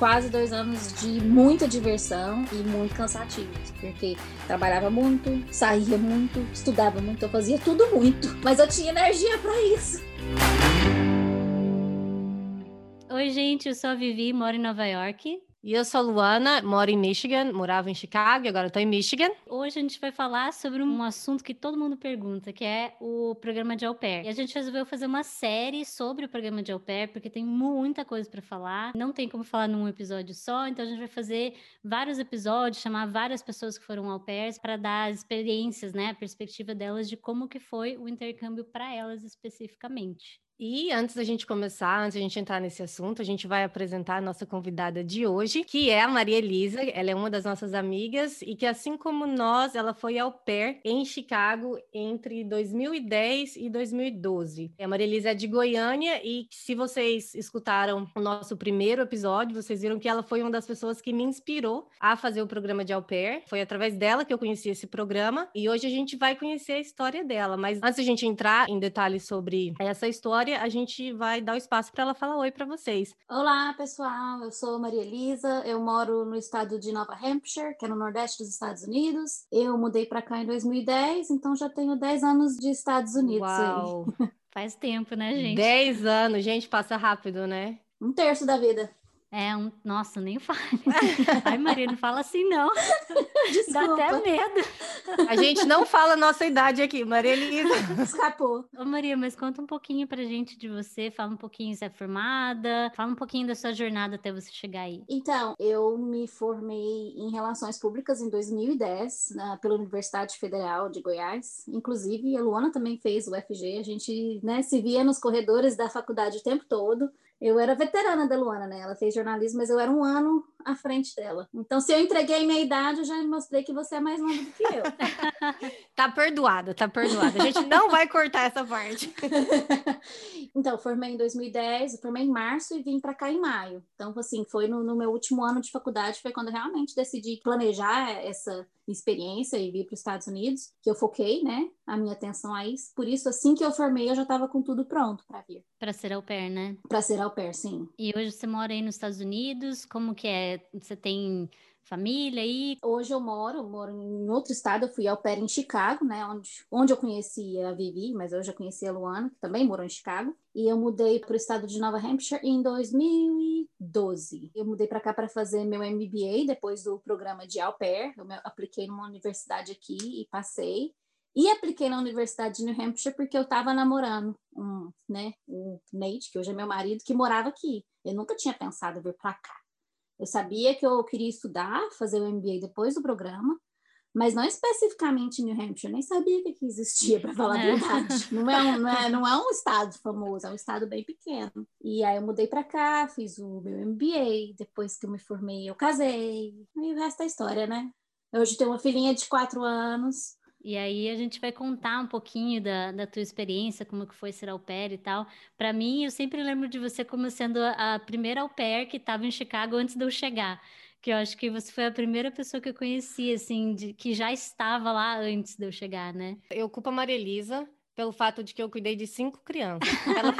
quase dois anos de muita diversão e muito cansativos, porque trabalhava muito, saía muito, estudava muito, eu fazia tudo muito, mas eu tinha energia para isso. Oi, gente, eu sou a Vivi, moro em Nova York. E eu sou a Luana, moro em Michigan, morava em Chicago e agora estou em Michigan. Hoje a gente vai falar sobre um assunto que todo mundo pergunta, que é o programa de au pair. E a gente resolveu fazer uma série sobre o programa de au pair, porque tem muita coisa para falar. Não tem como falar num episódio só, então a gente vai fazer vários episódios, chamar várias pessoas que foram au pairs para dar as experiências, né, a perspectiva delas de como que foi o intercâmbio para elas especificamente. E antes da gente começar, antes da gente entrar nesse assunto, a gente vai apresentar a nossa convidada de hoje, que é a Maria Elisa. Ela é uma das nossas amigas e que, assim como nós, ela foi ao pair em Chicago entre 2010 e 2012. A Maria Elisa é de Goiânia e se vocês escutaram o nosso primeiro episódio, vocês viram que ela foi uma das pessoas que me inspirou a fazer o programa de au pair. Foi através dela que eu conheci esse programa e hoje a gente vai conhecer a história dela. Mas antes da gente entrar em detalhes sobre essa história, a gente vai dar o espaço para ela falar oi para vocês. Olá, pessoal. Eu sou Maria Elisa. Eu moro no estado de Nova Hampshire, que é no nordeste dos Estados Unidos. Eu mudei para cá em 2010, então já tenho 10 anos de Estados Unidos. Uau. Faz tempo, né, gente? 10 anos, gente, passa rápido, né? Um terço da vida. É um. Nossa, nem fale. Ai, Maria, não fala assim, não. Dá até medo. A gente não fala a nossa idade aqui, Maria Elisa. Escapou. Ô, Maria, mas conta um pouquinho pra gente de você. Fala um pouquinho se é formada. Fala um pouquinho da sua jornada até você chegar aí. Então, eu me formei em Relações Públicas em 2010, na, pela Universidade Federal de Goiás. Inclusive, a Luana também fez o FG. A gente né, se via nos corredores da faculdade o tempo todo. Eu era veterana da Luana, né? Ela fez jornalismo, mas eu era um ano à frente dela. Então, se eu entreguei minha idade, eu já mostrei que você é mais nova do que eu. tá perdoada, tá perdoada. A gente não vai cortar essa parte. então, formei em 2010, formei em março e vim para cá em maio. Então, assim, foi no, no meu último ano de faculdade, foi quando eu realmente decidi planejar essa experiência e vir para os Estados Unidos, que eu foquei, né, a minha atenção a isso. Por isso, assim que eu formei, eu já estava com tudo pronto para vir. Para ser au pair, né? Para ser au pair, sim. E hoje você mora aí nos Estados Unidos, como que é? Você tem família aí? Hoje eu moro, moro em outro estado, eu fui ao pé em Chicago, né, onde, onde eu conheci a Vivi, mas eu já conheci a Luana, que também morou em Chicago, e eu mudei para o estado de Nova Hampshire em 2012. Eu mudei para cá para fazer meu MBA depois do programa de au pair, eu apliquei numa universidade aqui e passei, e apliquei na Universidade de New Hampshire porque eu estava namorando um, né, um Nate, que hoje é meu marido, que morava aqui. Eu nunca tinha pensado em vir para cá. Eu sabia que eu queria estudar, fazer o MBA depois do programa, mas não especificamente em New Hampshire, nem sabia que existia, para falar a é. verdade. Não é, um, não, é, não é um estado famoso, é um estado bem pequeno. E aí eu mudei para cá, fiz o meu MBA, depois que eu me formei, eu casei, e o resto é história, né? Hoje tenho uma filhinha de quatro anos, e aí a gente vai contar um pouquinho da, da tua experiência, como que foi ser au pair e tal. Para mim, eu sempre lembro de você como sendo a, primeira au pair que estava em Chicago antes de eu chegar. Que eu acho que você foi a primeira pessoa que eu conheci, assim, de, que já estava lá antes de eu chegar, né? Eu culpo a Maria Elisa pelo fato de que eu cuidei de cinco crianças. Ela...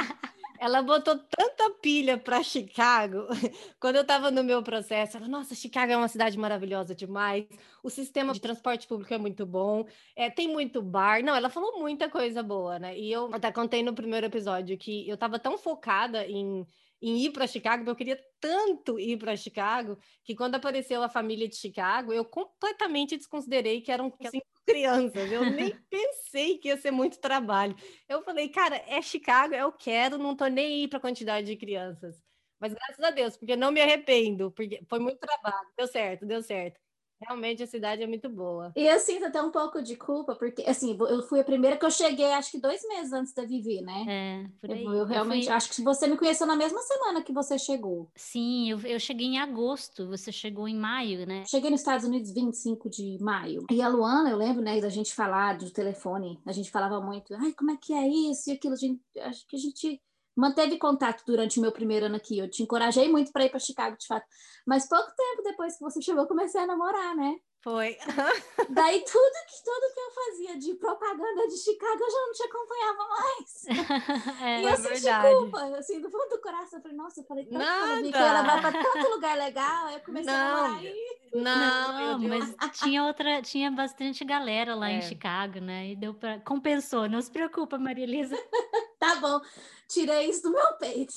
Ela botou tanta pilha para Chicago. Quando eu estava no meu processo, ela, nossa, Chicago é uma cidade maravilhosa demais. O sistema de transporte público é muito bom. É, tem muito bar. Não, ela falou muita coisa boa, né? E eu até contei no primeiro episódio que eu estava tão focada em em ir para Chicago, eu queria tanto ir para Chicago, que quando apareceu a família de Chicago, eu completamente desconsiderei que eram cinco crianças. Eu nem pensei que ia ser muito trabalho. Eu falei, cara, é Chicago, eu quero, não tô nem aí para a quantidade de crianças. Mas graças a Deus, porque não me arrependo, porque foi muito trabalho. Deu certo, deu certo. Realmente a cidade é muito boa. E eu sinto até um pouco de culpa, porque assim, eu fui a primeira que eu cheguei, acho que dois meses antes da Vivi, né? É, por aí. Eu, eu realmente eu fui... acho que você me conheceu na mesma semana que você chegou. Sim, eu, eu cheguei em agosto, você chegou em maio, né? Cheguei nos Estados Unidos 25 de maio. E a Luana, eu lembro, né, da gente falar do telefone, a gente falava muito, ai, como é que é isso e aquilo, a gente, acho que a gente manteve contato durante o meu primeiro ano aqui. Eu te encorajei muito para ir para Chicago, de fato. Mas pouco tempo depois que você chegou, eu comecei a namorar, né? Foi. Daí tudo que, tudo que eu fazia de propaganda de Chicago eu já não te acompanhava mais. É, e eu é senti verdade. culpa, assim, do fundo do coração. Eu falei, nossa, eu falei tanto Nada. que eu ia levar pra tanto lugar legal. Aí eu comecei a Não. namorar e Não, Não, mas tinha outra, tinha bastante galera lá em É. Chicago, né? E deu para compensou. Não se preocupa, Maria Elisa. Tá bom, tirei isso do meu peito.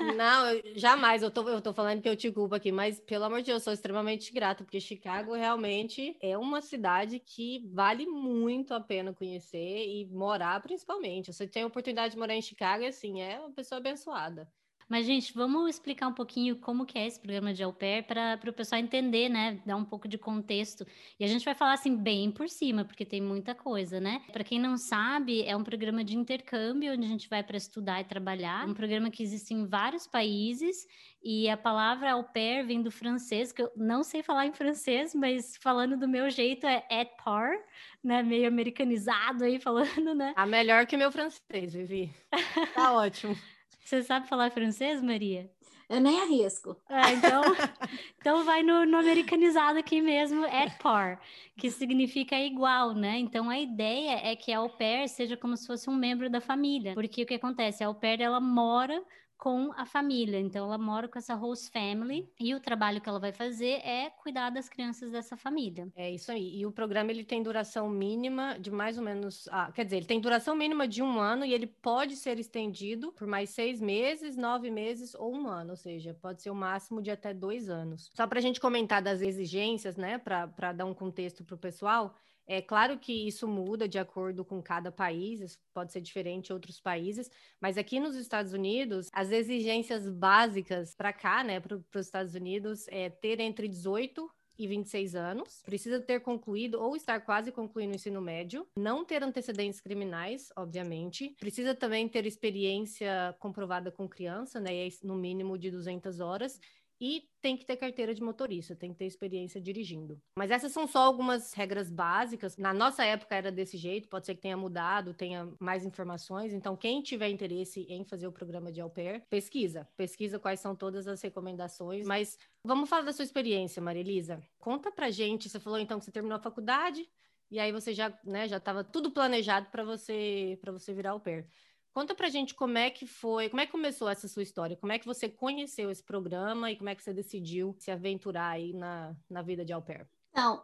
Não, eu- jamais. Eu tô, eu tô falando que eu te culpo aqui, mas pelo amor de Deus, eu sou extremamente grata, porque Chicago realmente é uma cidade que vale muito a pena conhecer e morar, principalmente. Você tem a oportunidade de morar em Chicago, e assim, é uma pessoa abençoada. Mas, gente, vamos explicar um pouquinho como que é esse programa de au pair para o pessoal entender, né? Dar um pouco de contexto. E a gente vai falar assim bem por cima, porque tem muita coisa, né? Para quem não sabe, é um programa de intercâmbio onde a gente vai para estudar e trabalhar. Um programa que existe em vários países e a palavra au pair vem do francês, que eu não sei falar em francês, mas falando do meu jeito é et par, né? Meio americanizado aí falando, né? A melhor que meu francês, Vivi. Tá ótimo. Você sabe falar francês, Maria? Eu nem arrisco. Ah, então, então vai no, no americanizado aqui mesmo, at par, que significa igual, né? Então a ideia é que a au pair seja como se fosse um membro da família, porque o que acontece? A au pair ela mora com a família, então ela mora com essa host family e o trabalho que ela vai fazer é cuidar das crianças dessa família. É isso aí. E o programa ele tem duração mínima de mais ou menos. Ah, quer dizer, ele tem duração mínima de um ano e ele pode ser estendido por mais seis meses, nove meses ou um ano. Ou seja, pode ser o máximo de até dois anos. Só para a gente comentar das exigências, né? Para dar um contexto para o pessoal. É claro que isso muda de acordo com cada país, isso pode ser diferente em outros países, mas aqui nos Estados Unidos, as exigências básicas para cá, né, para os Estados Unidos, é ter entre 18 e 26 anos, precisa ter concluído ou estar quase concluindo o ensino médio, não ter antecedentes criminais, obviamente, precisa também ter experiência comprovada com criança, né, no mínimo de 200 horas, e tem que ter carteira de motorista, tem que ter experiência dirigindo. Mas essas são só algumas regras básicas. Na nossa época era desse jeito, pode ser que tenha mudado, tenha mais informações. Então, quem tiver interesse em fazer o programa de au pair, pesquisa. Pesquisa quais são todas as recomendações. Mas vamos falar da sua experiência, Maria Elisa. Conta pra gente. Você falou então que você terminou a faculdade e aí você já, né, já estava tudo planejado para você, para você virar au pair. Conta pra gente como é que foi, como é que começou essa sua história, como é que você conheceu esse programa e como é que você decidiu se aventurar aí na, na vida de au pair.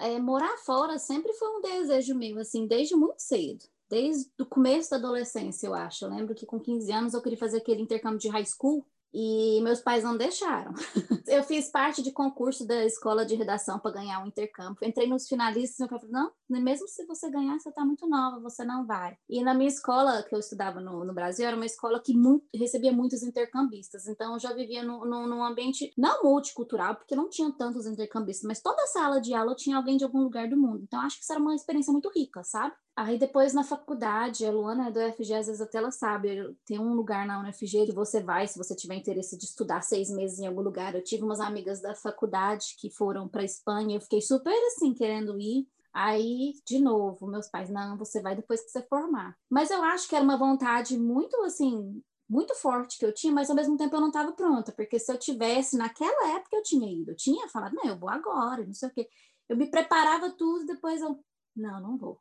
É, morar fora sempre foi um desejo meu, assim, desde muito cedo. Desde o começo da adolescência, eu acho. Eu lembro que com 15 anos eu queria fazer aquele intercâmbio de high school e meus pais não deixaram. eu fiz parte de concurso da escola de redação para ganhar um intercâmbio. Entrei nos finalistas e meu pai falou: não, mesmo se você ganhar, você está muito nova, você não vai. E na minha escola, que eu estudava no, no Brasil, era uma escola que muito, recebia muitos intercambistas. Então eu já vivia no, no, num ambiente não multicultural, porque não tinha tantos intercambistas, mas toda sala de aula tinha alguém de algum lugar do mundo. Então acho que isso era uma experiência muito rica, sabe? Aí depois na faculdade, a Luana é do UFG, às vezes até ela sabe, tem um lugar na UFG que você vai, se você tiver interesse de estudar seis meses em algum lugar. Eu tive umas amigas da faculdade que foram para Espanha, eu fiquei super assim querendo ir. Aí, de novo, meus pais, não, você vai depois que você formar. Mas eu acho que era uma vontade muito assim, muito forte que eu tinha, mas ao mesmo tempo eu não estava pronta, porque se eu tivesse naquela época eu tinha ido, eu tinha falado, não, eu vou agora, não sei o quê. Eu me preparava tudo, depois eu, não, não vou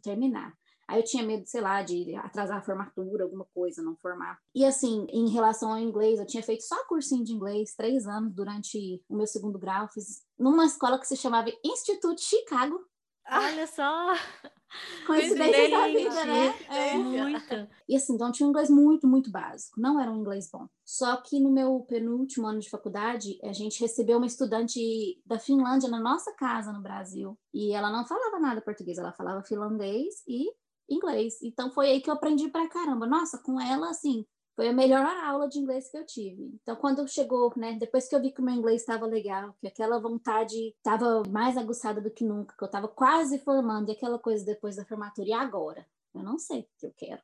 terminar. Aí eu tinha medo, sei lá, de atrasar a formatura, alguma coisa, não formar. E assim, em relação ao inglês, eu tinha feito só cursinho de inglês, três anos durante o meu segundo grau. Fiz numa escola que se chamava Instituto Chicago. Olha só! Coincidência da vida, né? É. Muito. E assim, então tinha um inglês muito, muito básico. Não era um inglês bom. Só que no meu penúltimo ano de faculdade, a gente recebeu uma estudante da Finlândia na nossa casa no Brasil. E ela não falava nada português, ela falava finlandês e inglês. Então foi aí que eu aprendi pra caramba. Nossa, com ela, assim, foi a melhor aula de inglês que eu tive. Então, quando chegou, né, depois que eu vi que o meu inglês estava legal, que aquela vontade estava mais aguçada do que nunca, que eu estava quase formando, e aquela coisa depois da formatura, e agora? Eu não sei o que eu quero.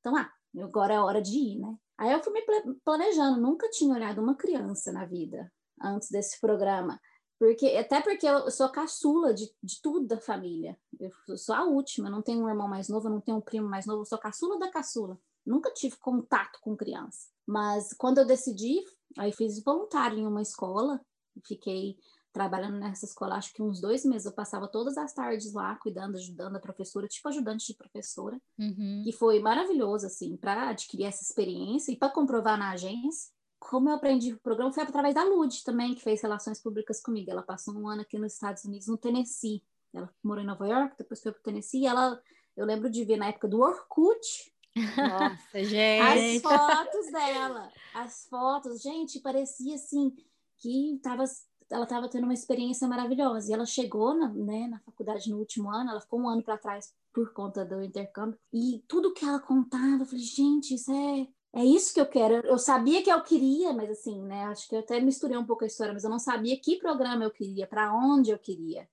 Então, ah, agora é hora de ir, né? Aí eu fui me planejando, nunca tinha olhado uma criança na vida antes desse programa. Porque, até porque eu sou caçula de, de tudo da família. Eu sou a última, não tenho um irmão mais novo, não tenho um primo mais novo, eu sou caçula da caçula. Nunca tive contato com criança. Mas quando eu decidi, aí fiz voluntário em uma escola, fiquei trabalhando nessa escola, acho que uns dois meses, eu passava todas as tardes lá, cuidando, ajudando a professora, tipo ajudante de professora, uhum. e foi maravilhoso, assim, para adquirir essa experiência e para comprovar na agência. Como eu aprendi o programa foi através da Lud também, que fez relações públicas comigo. Ela passou um ano aqui nos Estados Unidos, no Tennessee. Ela morou em Nova York, depois foi para o Tennessee. E ela, eu lembro de ver na época do Orkut, nossa, gente. As fotos dela, as fotos, gente, parecia assim que tava, ela estava tendo uma experiência maravilhosa. E ela chegou na, né, na faculdade no último ano, ela ficou um ano para trás por conta do intercâmbio. E tudo que ela contava, eu falei, gente, isso é, é isso que eu quero. Eu sabia que eu queria, mas assim, né? Acho que eu até misturei um pouco a história, mas eu não sabia que programa eu queria, para onde eu queria.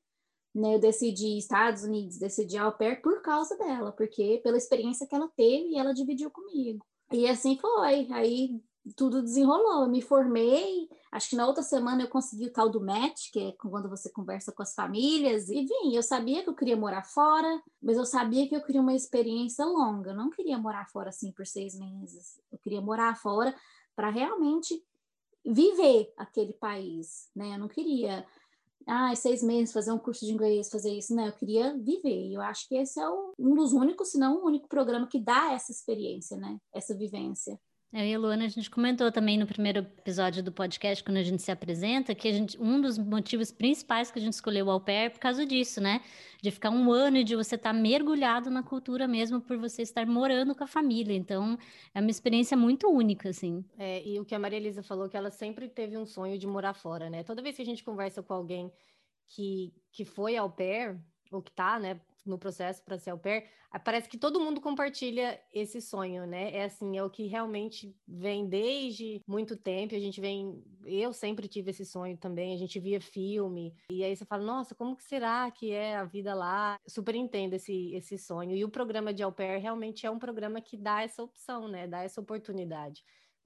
Né, eu decidi Estados Unidos, decidi au pair por causa dela, porque pela experiência que ela teve e ela dividiu comigo. E assim foi. Aí tudo desenrolou. Eu me formei, acho que na outra semana eu consegui o tal do match, que é quando você conversa com as famílias, e vim. Eu sabia que eu queria morar fora, mas eu sabia que eu queria uma experiência longa. Eu não queria morar fora assim por seis meses. Eu queria morar fora para realmente viver aquele país, né? Eu não queria ah, seis meses fazer um curso de inglês, fazer isso. Não, eu queria viver. E eu acho que esse é um dos únicos, se não o único programa que dá essa experiência, né? Essa vivência. Eu e a Luana, a gente comentou também no primeiro episódio do podcast, quando a gente se apresenta, que a gente, um dos motivos principais que a gente escolheu o au pair é por causa disso, né? De ficar um ano e de você estar tá mergulhado na cultura mesmo por você estar morando com a família. Então, é uma experiência muito única, assim. É, e o que a Maria Elisa falou, que ela sempre teve um sonho de morar fora, né? Toda vez que a gente conversa com alguém que, que foi au pair, ou que tá, né, no processo para ser au pair, parece que todo mundo compartilha esse sonho, né? É assim, é o que realmente vem desde muito tempo. A gente vem, eu sempre tive esse sonho também. A gente via filme e aí você fala, nossa, como que será que é a vida lá? Super entendo esse esse sonho. E o programa de au pair realmente é um programa que dá essa opção, né? Dá essa oportunidade.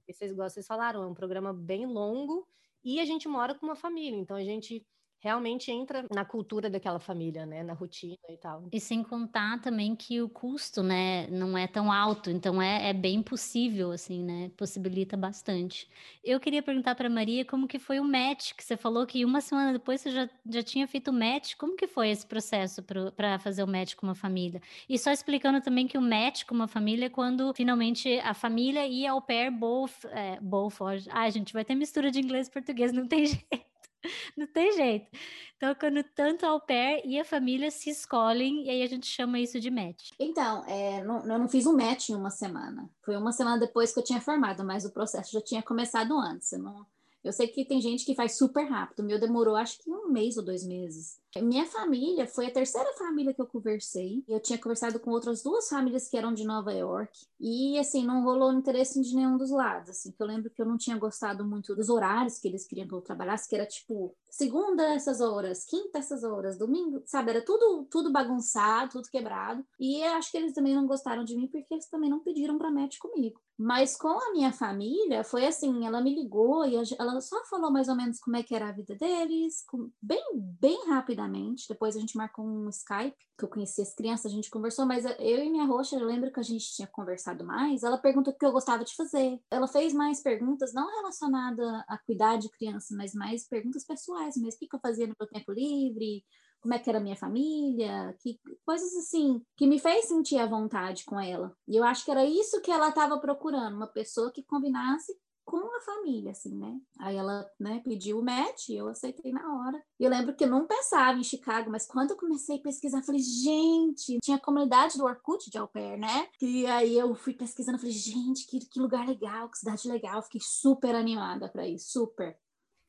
E vocês, igual vocês falaram, é um programa bem longo e a gente mora com uma família, então a gente realmente entra na cultura daquela família, né, na rotina e tal. E sem contar também que o custo, né, não é tão alto, então é, é bem possível, assim, né, possibilita bastante. Eu queria perguntar para Maria como que foi o match, que você falou que uma semana depois você já, já tinha feito o match, como que foi esse processo para fazer o match com uma família? E só explicando também que o match com uma família é quando finalmente a família e a au pair both, é, both, ah, a gente vai ter mistura de inglês e português, não tem jeito. Não tem jeito. Então, quando tanto ao pair e a família se escolhem, e aí a gente chama isso de match. Então, é, não, eu não fiz um match em uma semana. Foi uma semana depois que eu tinha formado, mas o processo já tinha começado antes. Eu não, eu sei que tem gente que faz super rápido. O meu demorou acho que um mês ou dois meses. Minha família foi a terceira família que eu conversei. Eu tinha conversado com outras duas famílias que eram de Nova York. E, assim, não rolou interesse de nenhum dos lados. Assim, eu lembro que eu não tinha gostado muito dos horários que eles queriam que eu trabalhasse, que era tipo segunda essas horas, quinta essas horas, domingo, sabe? Era tudo, tudo bagunçado, tudo quebrado. E acho que eles também não gostaram de mim porque eles também não pediram para match comigo. Mas com a minha família, foi assim: ela me ligou e ela só falou mais ou menos como é que era a vida deles, bem, bem rápida rapidamente. Depois a gente marcou um Skype, que eu conheci as crianças, a gente conversou, mas eu e minha roxa, eu lembro que a gente tinha conversado mais. Ela perguntou o que eu gostava de fazer. Ela fez mais perguntas, não relacionadas a cuidar de criança, mas mais perguntas pessoais mesmo. O que, que eu fazia no meu tempo livre? como é que era a minha família, que coisas assim que me fez sentir à vontade com ela. E eu acho que era isso que ela estava procurando, uma pessoa que combinasse com a família, assim, né? Aí ela, né, pediu o match eu aceitei na hora. E eu lembro que eu não pensava em Chicago, mas quando eu comecei a pesquisar, falei, gente, tinha a comunidade do Orkut de au pair, né? E aí eu fui pesquisando, falei, gente, que, que lugar legal, que cidade legal. Fiquei super animada para ir, super.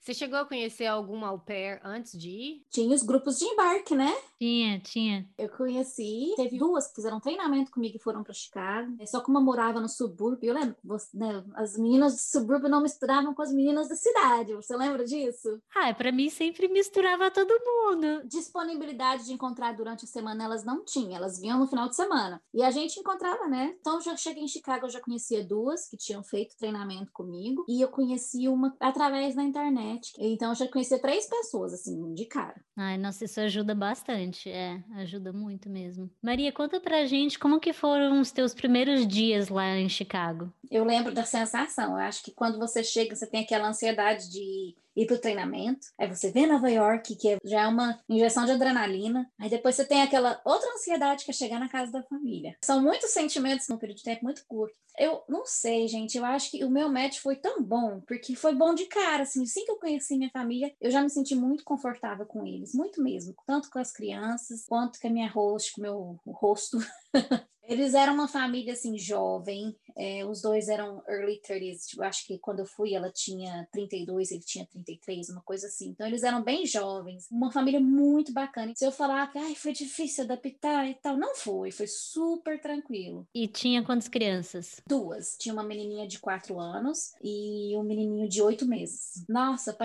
Você chegou a conhecer algum au pair antes de ir? Tinha os grupos de embarque, né? Tinha, tinha. Eu conheci, teve duas que fizeram treinamento comigo e foram para Chicago. É só como eu morava no subúrbio, eu lembro que você, né, as meninas do subúrbio não misturavam com as meninas da cidade. Você lembra disso? Ah, para mim sempre misturava todo mundo. Disponibilidade de encontrar durante a semana elas não tinham, elas vinham no final de semana. E a gente encontrava, né? Então já cheguei em Chicago, eu já conhecia duas que tinham feito treinamento comigo e eu conheci uma através da internet internet. Então eu já conhecia três pessoas, assim, de cara. Ai, nossa, isso ajuda bastante. É, ajuda muito mesmo. Maria, conta pra gente como que foram os teus primeiros dias lá em Chicago. Eu lembro da sensação. Eu acho que quando você chega, você tem aquela ansiedade de ir pro treinamento, aí você vê Nova York, que é, já é uma injeção de adrenalina, aí depois você tem aquela outra ansiedade que é chegar na casa da família. São muitos sentimentos num período de tempo muito curto. Eu não sei, gente, eu acho que o meu match foi tão bom, porque foi bom de cara, assim, assim que eu conheci minha família, eu já me senti muito confortável com eles, muito mesmo, tanto com as crianças, quanto com a minha host, com o meu rosto. Eles eram uma família assim jovem, é, os dois eram early 30s, tipo, acho que quando eu fui ela tinha 32, ele tinha 33, uma coisa assim. Então eles eram bem jovens, uma família muito bacana. Se eu falar que foi difícil adaptar e tal, não foi, foi super tranquilo. E tinha quantas crianças? Duas. Tinha uma menininha de 4 anos e um menininho de 8 meses. Nossa,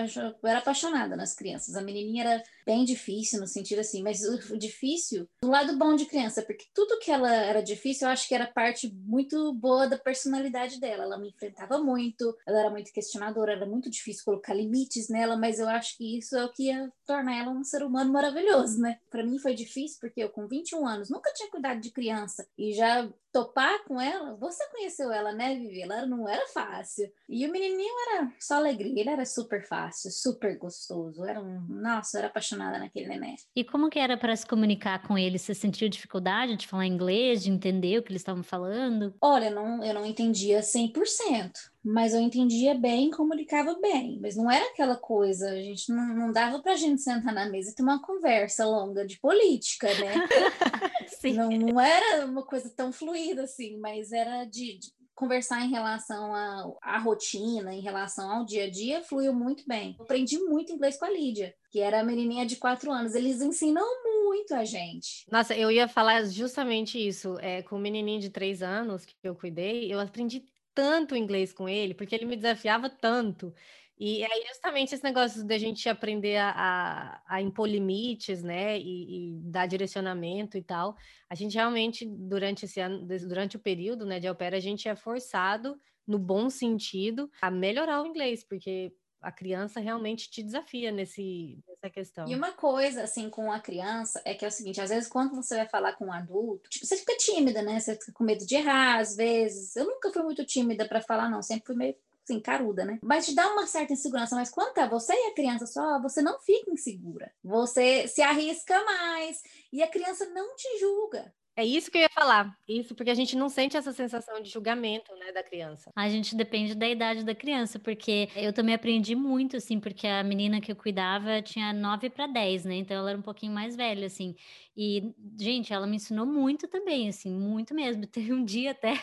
eu era apaixonada nas crianças. A menininha era bem difícil no sentido assim, mas o difícil do lado bom de criança, porque tudo que ela era difícil, eu acho que era parte muito boa da personalidade dela. Ela me enfrentava muito, ela era muito questionadora, era muito difícil colocar limites nela, mas eu acho que isso é o que ia tornar ela um ser humano maravilhoso, né? Para mim foi difícil porque eu com 21 anos nunca tinha cuidado de criança e já topar com ela, você conheceu ela, né, Vivi? Ela não era fácil. E o menininho era só alegria, ele era super fácil, super gostoso. Era um, nossa, eu era apaixonada naquele neném. E como que era para se comunicar com ele? Você sentiu dificuldade de falar inglês, de entender o que eles estavam falando? Olha, não, eu não entendia 100% mas eu entendia bem, comunicava bem, mas não era aquela coisa, a gente não, não dava pra gente sentar na mesa e ter uma conversa longa de política, né? não, não era uma coisa tão fluida assim, mas era de, de conversar em relação à rotina, em relação ao dia a dia, fluiu muito bem. Eu aprendi muito inglês com a Lídia, que era a menininha de quatro anos. Eles ensinam muito a gente. Nossa, eu ia falar justamente isso. É, com o menininho de três anos que eu cuidei, eu aprendi tanto inglês com ele, porque ele me desafiava tanto. E é justamente esse negócio da gente aprender a, a, a impor limites, né, e, e, dar direcionamento e tal. A gente realmente, durante esse ano, durante o período, né, de pair, a gente é forçado, no bom sentido, a melhorar o inglês, porque a criança realmente te desafia nesse, nessa questão. E uma coisa, assim, com a criança, é que é o seguinte, às vezes quando você vai falar com um adulto, tipo, você fica tímida, né? Você fica com medo de errar, às vezes. Eu nunca fui muito tímida para falar, não. Sempre fui meio assim, caruda, né? Mas te dá uma certa insegurança. Mas quando tá você e a criança só, você não fica insegura. Você se arrisca mais. E a criança não te julga. É isso que eu ia falar. Isso, porque a gente não sente essa sensação de julgamento, né, da criança. A gente depende da idade da criança, porque eu também aprendi muito, assim, porque a menina que eu cuidava tinha 9 para 10, né? Então ela era um pouquinho mais velha, assim. E, gente, ela me ensinou muito também, assim, muito mesmo. Teve um dia até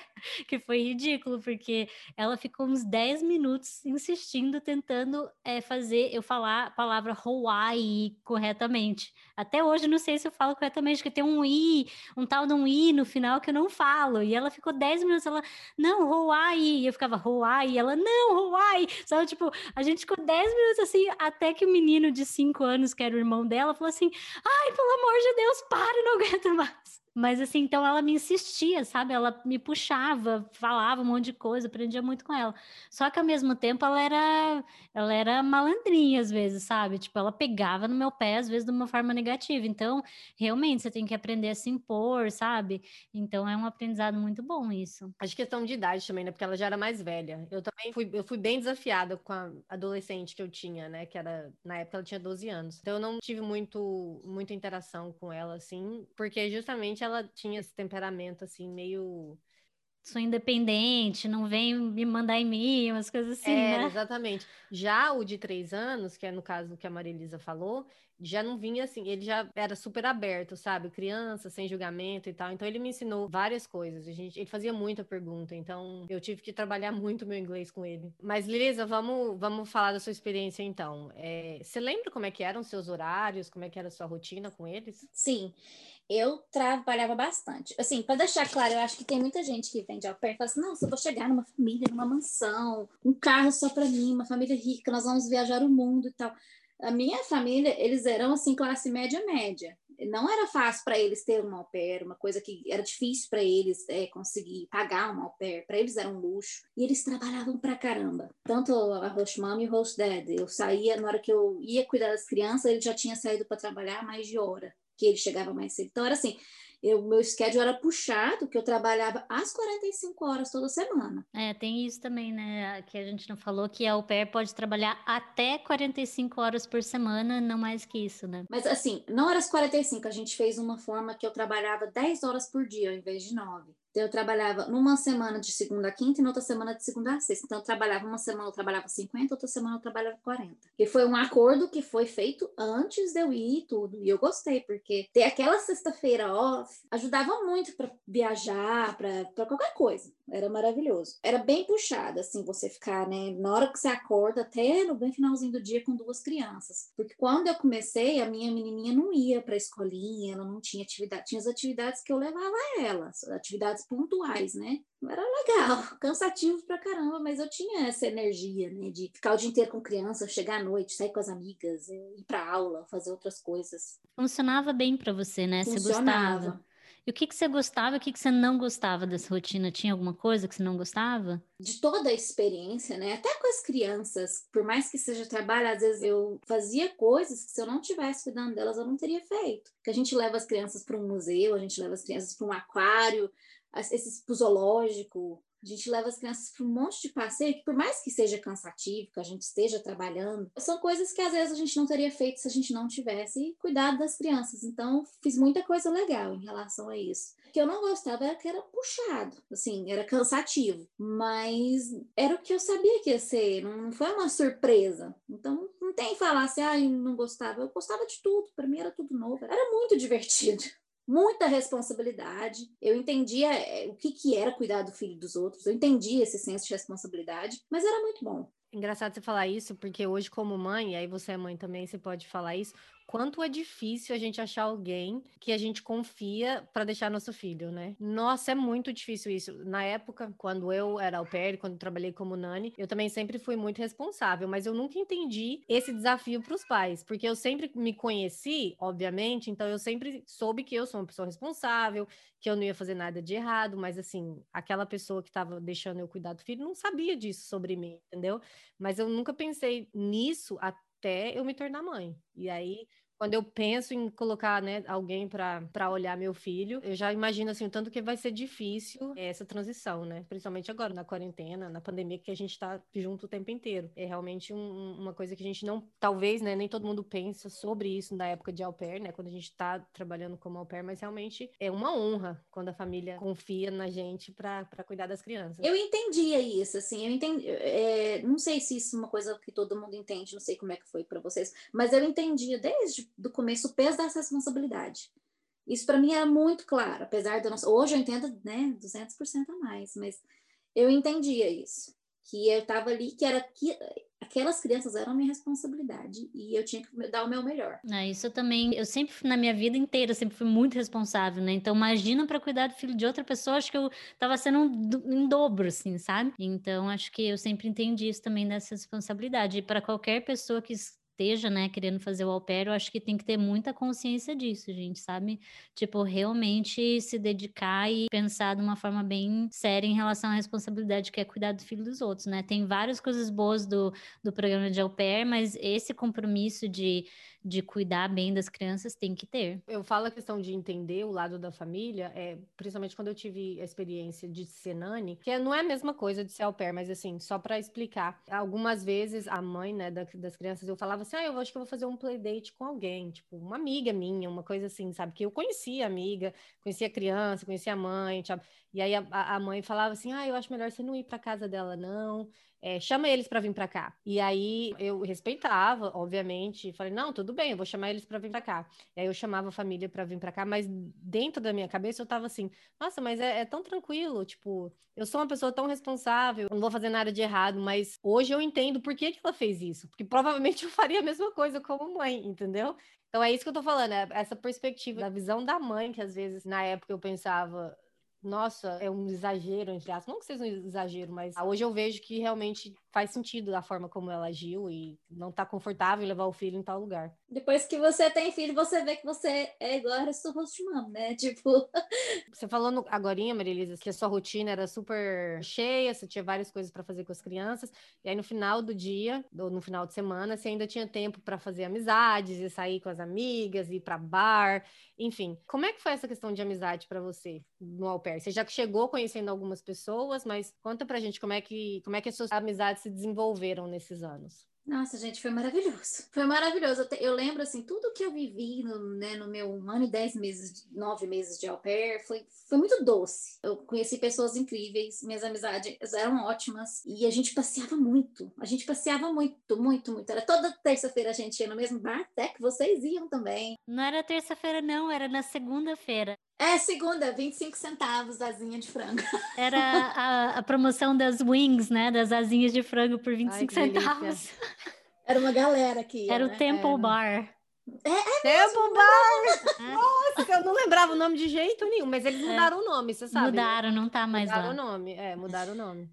que foi ridículo, porque ela ficou uns 10 minutos insistindo, tentando é, fazer eu falar a palavra Hawaii corretamente. Até hoje não sei se eu falo corretamente, porque tem um i, um tal de um i no final que eu não falo. E ela ficou 10 minutos, ela, não, Hawaii. E eu ficava, Hawaii. E ela, não, Hawaii. Sabe, tipo, a gente ficou 10 minutos assim, até que o menino de 5 anos, que era o irmão dela, falou assim: ai, pelo amor de Deus, para, não aguento mais. Mas assim, então ela me insistia, sabe? Ela me puxava, falava um monte de coisa, aprendia muito com ela. Só que ao mesmo tempo ela era, ela era malandrinha às vezes, sabe? Tipo, ela pegava no meu pé às vezes de uma forma negativa. Então, realmente você tem que aprender a se impor, sabe? Então é um aprendizado muito bom isso. Acho questão de idade também, né? Porque ela já era mais velha. Eu também fui, eu fui bem desafiada com a adolescente que eu tinha, né? Que era na época ela tinha 12 anos. Então eu não tive muito muita interação com ela assim, porque justamente ela tinha esse temperamento assim, meio. Sou independente, não vem me mandar e-mail, umas coisas assim, é, né? Exatamente. Já o de três anos, que é no caso do que a Maria Elisa falou, já não vinha assim, ele já era super aberto, sabe? Criança, sem julgamento e tal. Então ele me ensinou várias coisas. A gente, ele fazia muita pergunta, então eu tive que trabalhar muito meu inglês com ele. Mas Lisa, vamos, vamos falar da sua experiência então. É, você lembra como é que eram os seus horários, como é que era a sua rotina com eles? Sim eu trabalhava bastante. Assim, para deixar claro, eu acho que tem muita gente que vem de au pair e fala assim: nossa, eu vou chegar numa família, numa mansão, um carro só para mim, uma família rica, nós vamos viajar o mundo e tal. A minha família, eles eram assim, classe média média. Não era fácil para eles ter um au pair, uma coisa que era difícil para eles é, conseguir pagar um au pair. Para eles era um luxo. E eles trabalhavam pra caramba. Tanto a host mom e o host dad. Eu saía, na hora que eu ia cuidar das crianças, ele já tinha saído para trabalhar mais de hora que ele chegava mais cedo. Então era assim, O meu schedule era puxado, que eu trabalhava às 45 horas toda semana. É, tem isso também, né? Que a gente não falou que a au pair pode trabalhar até 45 horas por semana, não mais que isso, né? Mas assim, não era as 45, a gente fez uma forma que eu trabalhava 10 horas por dia ao invés de 9. Então, eu trabalhava numa semana de segunda a quinta e na outra semana de segunda a sexta. Então, eu trabalhava uma semana, eu trabalhava 50, outra semana eu trabalhava 40. E foi um acordo que foi feito antes de eu ir e tudo. E eu gostei, porque ter aquela sexta-feira off ajudava muito para viajar, para qualquer coisa. Era maravilhoso. Era bem puxado, assim, você ficar, né, na hora que você acorda, até no bem finalzinho do dia com duas crianças. Porque quando eu comecei, a minha menininha não ia para escolinha, ela não tinha atividade. Tinha as atividades que eu levava a ela, atividades pontuais, né? Era legal, cansativo pra caramba, mas eu tinha essa energia, né? De ficar o dia inteiro com criança, chegar à noite, sair com as amigas, ir pra aula, fazer outras coisas. Funcionava bem para você, né? Funcionava. Você gostava. E o que, que você gostava e o que, que você não gostava dessa rotina? Tinha alguma coisa que você não gostava? De toda a experiência, né? Até com as crianças, por mais que seja trabalho, às vezes eu fazia coisas que se eu não tivesse cuidando delas, eu não teria feito. Que a gente leva as crianças para um museu, a gente leva as crianças para um aquário, esses pro zoológico, a gente leva as crianças para um monte de passeio que, por mais que seja cansativo, que a gente esteja trabalhando, são coisas que às vezes a gente não teria feito se a gente não tivesse cuidado das crianças. Então, fiz muita coisa legal em relação a isso. O que eu não gostava era que era puxado, assim, era cansativo, mas era o que eu sabia que ia ser, não foi uma surpresa. Então, não tem falar assim, ah, eu não gostava. Eu gostava de tudo, para mim era tudo novo, era muito divertido muita responsabilidade. Eu entendia eh, o que, que era cuidar do filho dos outros, eu entendia esse senso de responsabilidade, mas era muito bom. Engraçado você falar isso, porque hoje, como mãe, e aí você é mãe também, você pode falar isso quanto é difícil a gente achar alguém que a gente confia para deixar nosso filho, né? Nossa, é muito difícil isso. Na época, quando eu era au pair, quando trabalhei como nani, eu também sempre fui muito responsável, mas eu nunca entendi esse desafio para os pais, porque eu sempre me conheci, obviamente, então eu sempre soube que eu sou uma pessoa responsável, que eu não ia fazer nada de errado, mas assim, aquela pessoa que estava deixando eu cuidar do filho não sabia disso sobre mim, entendeu? Mas eu nunca pensei nisso até até eu me tornar mãe. E aí, quando eu penso em colocar né, alguém para olhar meu filho, eu já imagino assim, o tanto que vai ser difícil essa transição, né? Principalmente agora, na quarentena, na pandemia, que a gente está junto o tempo inteiro. É realmente um, uma coisa que a gente não, talvez, né, nem todo mundo pensa sobre isso na época de au pair, né? Quando a gente está trabalhando como au pair, mas realmente é uma honra quando a família confia na gente para cuidar das crianças. Eu entendia isso, assim, eu entendi. É, não sei se isso é uma coisa que todo mundo entende, não sei como é que foi para vocês, mas eu entendia desde do começo o peso dessa responsabilidade. Isso para mim era muito claro, apesar eu não... Hoje eu entendo, né, 200% a mais, mas eu entendia isso. Que eu estava ali, que era que aquelas crianças eram minha responsabilidade e eu tinha que dar o meu melhor. É, isso também, eu sempre na minha vida inteira sempre fui muito responsável, né? Então imagina para cuidar do filho de outra pessoa, acho que eu estava sendo um, em dobro assim, sabe? Então acho que eu sempre entendi isso também dessa responsabilidade e para qualquer pessoa que esteja, né, querendo fazer o au pair, eu acho que tem que ter muita consciência disso, gente, sabe? Tipo, realmente se dedicar e pensar de uma forma bem séria em relação à responsabilidade que é cuidar do filho dos outros, né? Tem várias coisas boas do, do programa de au pair, mas esse compromisso de de cuidar bem das crianças tem que ter. Eu falo a questão de entender o lado da família, é, principalmente quando eu tive a experiência de ser nani, que não é a mesma coisa de ser au pair, mas assim, só para explicar. Algumas vezes a mãe, né, das crianças, eu falava assim, ah, eu acho que eu vou fazer um playdate com alguém, tipo, uma amiga minha, uma coisa assim, sabe? Que eu conhecia a amiga, conhecia a criança, conhecia a mãe, sabe? E aí a, a mãe falava assim, ah, eu acho melhor você não ir para casa dela, não é, chama eles para vir para cá. E aí eu respeitava, obviamente, falei, não, tudo bem, eu vou chamar eles para vir para cá. E aí eu chamava a família para vir para cá, mas dentro da minha cabeça eu tava assim, nossa, mas é, é, tão tranquilo, tipo, eu sou uma pessoa tão responsável, não vou fazer nada de errado, mas hoje eu entendo por que, que ela fez isso, porque provavelmente eu faria a mesma coisa como mãe, entendeu? Então é isso que eu tô falando, é essa perspectiva da visão da mãe, que às vezes na época eu pensava, nossa, é um exagero, entre aspas. Não que seja um exagero, mas hoje eu vejo que realmente faz sentido a forma como ela agiu e não tá confortável levar o filho em tal lugar. Depois que você tem filho, você vê que você é igual a sua mom, né? Tipo. Você falou agora, Maria que a sua rotina era super cheia, você tinha várias coisas para fazer com as crianças, e aí no final do dia, ou no final de semana, você ainda tinha tempo para fazer amizades e sair com as amigas, ir para bar, enfim. Como é que foi essa questão de amizade para você no au pair? Você já chegou conhecendo algumas pessoas, mas conta pra gente como é que, como é que as suas amizades se desenvolveram nesses anos. Nossa, gente, foi maravilhoso. Foi maravilhoso. Eu, te, eu, lembro, assim, tudo que eu vivi no, né, no meu um ano e dez meses, nove meses de au pair, foi, foi muito doce. Eu conheci pessoas incríveis, minhas amizades eram ótimas e a gente passeava muito. A gente passeava muito, muito, muito. Era toda terça-feira a gente ia no mesmo bar, até que vocês iam também. Não era terça-feira, não, era na segunda-feira. É, segunda, 25 centavos asinha de frango. Era a, a, promoção das wings, né? Das asinhas de frango por 25 Ai, centavos. Era uma galera aqui. Era né? o Temple Era. Bar. É, é Temple mesmo, Bar! É. Nossa, eu não lembrava o nome de jeito nenhum, mas eles é. mudaram é. o nome, você sabe? Né? Mudaram, não tá mais mudaram lá. Mudaram o nome, é, mudaram o nome.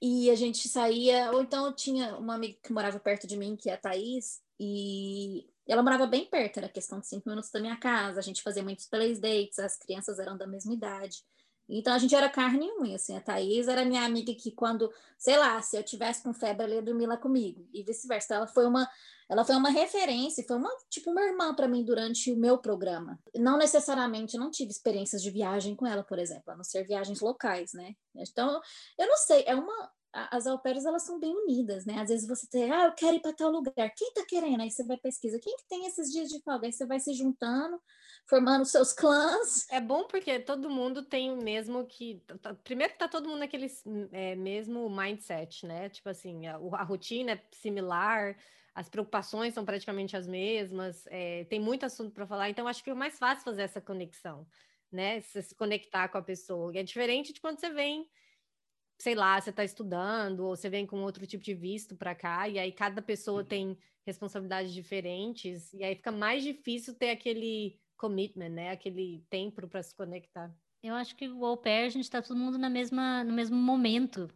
E a gente saía, ou então eu tinha uma amiga que morava perto de mim, que é a Thaís, e ela morava bem perto, era questão de cinco minutos da minha casa, a gente fazia muitos playsdates, as crianças eram da mesma idade. Então a gente era carne e unha, assim, a Thaís era minha amiga que quando, sei lá, se eu tivesse com febre, ela ia dormir lá comigo, e vice-versa. Ela foi uma, ela foi uma referência, foi uma, tipo, uma irmã para mim durante o meu programa. Não necessariamente, não tive experiências de viagem com ela, por exemplo, a não ser viagens locais, né? Então, eu não sei, é uma, as alperes elas são bem unidas, né? Às vezes você tem, ah, eu quero ir para tal lugar. Quem tá querendo? Aí você vai pesquisa. Quem que tem esses dias de folga? Aí você vai se juntando, formando seus clãs. É bom porque todo mundo tem o mesmo que. Primeiro que tá todo mundo naquele é, mesmo mindset, né? Tipo assim, a, a, rotina é similar, as preocupações são praticamente as mesmas, é, tem muito assunto para falar, então acho que é mais fácil fazer essa conexão, né? Se, se conectar com a pessoa. E é diferente de quando você vem sei lá, você está estudando ou você vem com outro tipo de visto para cá e aí cada pessoa tem responsabilidades diferentes e aí fica mais difícil ter aquele commitment, né? Aquele tempo para se conectar. Eu acho que o au pair, a gente está todo mundo na mesma, no mesmo momento.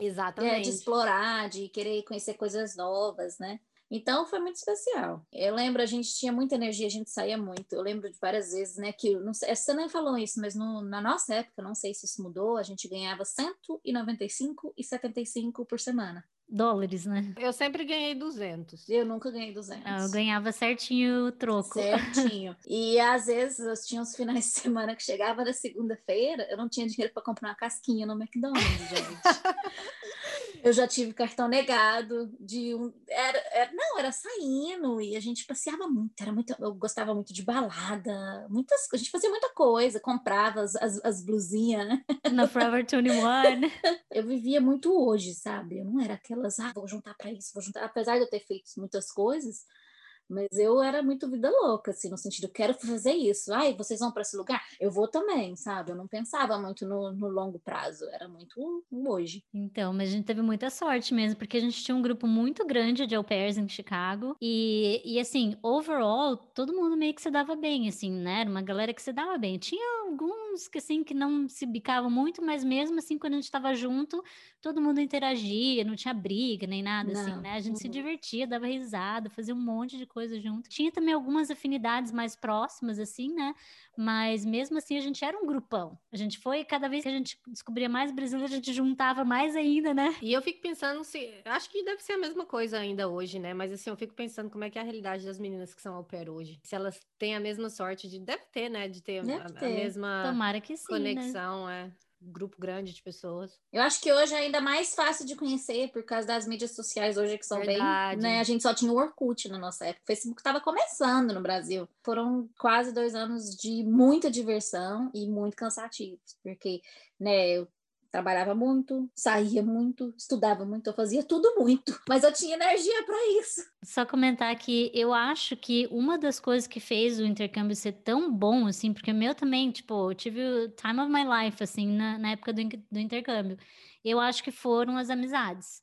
Exatamente. É, de explorar, de querer conhecer coisas novas, né? Então foi muito especial. Eu lembro, a gente tinha muita energia, a gente saía muito. Eu lembro de várias vezes, né, que não sei, você nem falou isso, mas no, na nossa época, não sei se isso mudou, a gente ganhava 195 e 75 por semana. Dólares, né? Eu sempre ganhei 200. Eu nunca ganhei 200. Ah, eu ganhava certinho o troco. Certinho. e às vezes eu tinha uns finais de semana que chegava na segunda-feira, eu não tinha dinheiro para comprar uma casquinha no McDonald's, gente. Eu já tive cartão negado de um. Era, era, não, era saindo e a gente passeava muito. Era muito. Eu gostava muito de balada, muitas A gente fazia muita coisa, comprava as, as, as blusinhas, né? Na Forever 21. eu vivia muito hoje, sabe? Eu não era aquelas, ah, vou juntar para isso, vou juntar. Apesar de eu ter feito muitas coisas, mas eu era muito vida louca, assim, no sentido, quero fazer isso. Ai, vocês vão para esse lugar? Eu vou também, sabe? Eu não pensava muito no, no longo prazo, era muito hoje. Então, mas a gente teve muita sorte mesmo, porque a gente tinha um grupo muito grande de au pairs em Chicago. E, e assim, overall, todo mundo meio que se dava bem, assim, né? Era uma galera que se dava bem. Tinha alguns que, assim, que não se bicavam muito, mas mesmo assim, quando a gente estava junto, todo mundo interagia, não tinha briga nem nada, assim, não. assim, né? A gente uhum. se divertia, dava risada, fazia um monte de coisa coisa junto. Tinha também algumas afinidades mais próximas, assim, né? Mas mesmo assim a gente era um grupão. A gente foi, cada vez que a gente descobria mais brasileiro, a gente juntava mais ainda, né? E eu fico pensando se. Acho que deve ser a mesma coisa ainda hoje, né? Mas assim, eu fico pensando como é que é a realidade das meninas que são au pair hoje. Se elas têm a mesma sorte de. Deve ter, né? De ter, a, ter. a, mesma Tomara que sim, né? conexão, né? é grupo grande de pessoas. Eu acho que hoje é ainda mais fácil de conhecer por causa das mídias sociais hoje que são Verdade. bem, né? A gente só tinha o Orkut na nossa época. O Facebook estava começando no Brasil. Foram quase dois anos de muita diversão e muito cansativos, porque, né, eu trabalhava muito, saía muito, estudava muito, eu fazia tudo muito, mas eu tinha energia para isso. Só comentar que eu acho que uma das coisas que fez o intercâmbio ser tão bom, assim, porque o meu também, tipo, eu tive o time of my life, assim, na, na época do, do intercâmbio, eu acho que foram as amizades.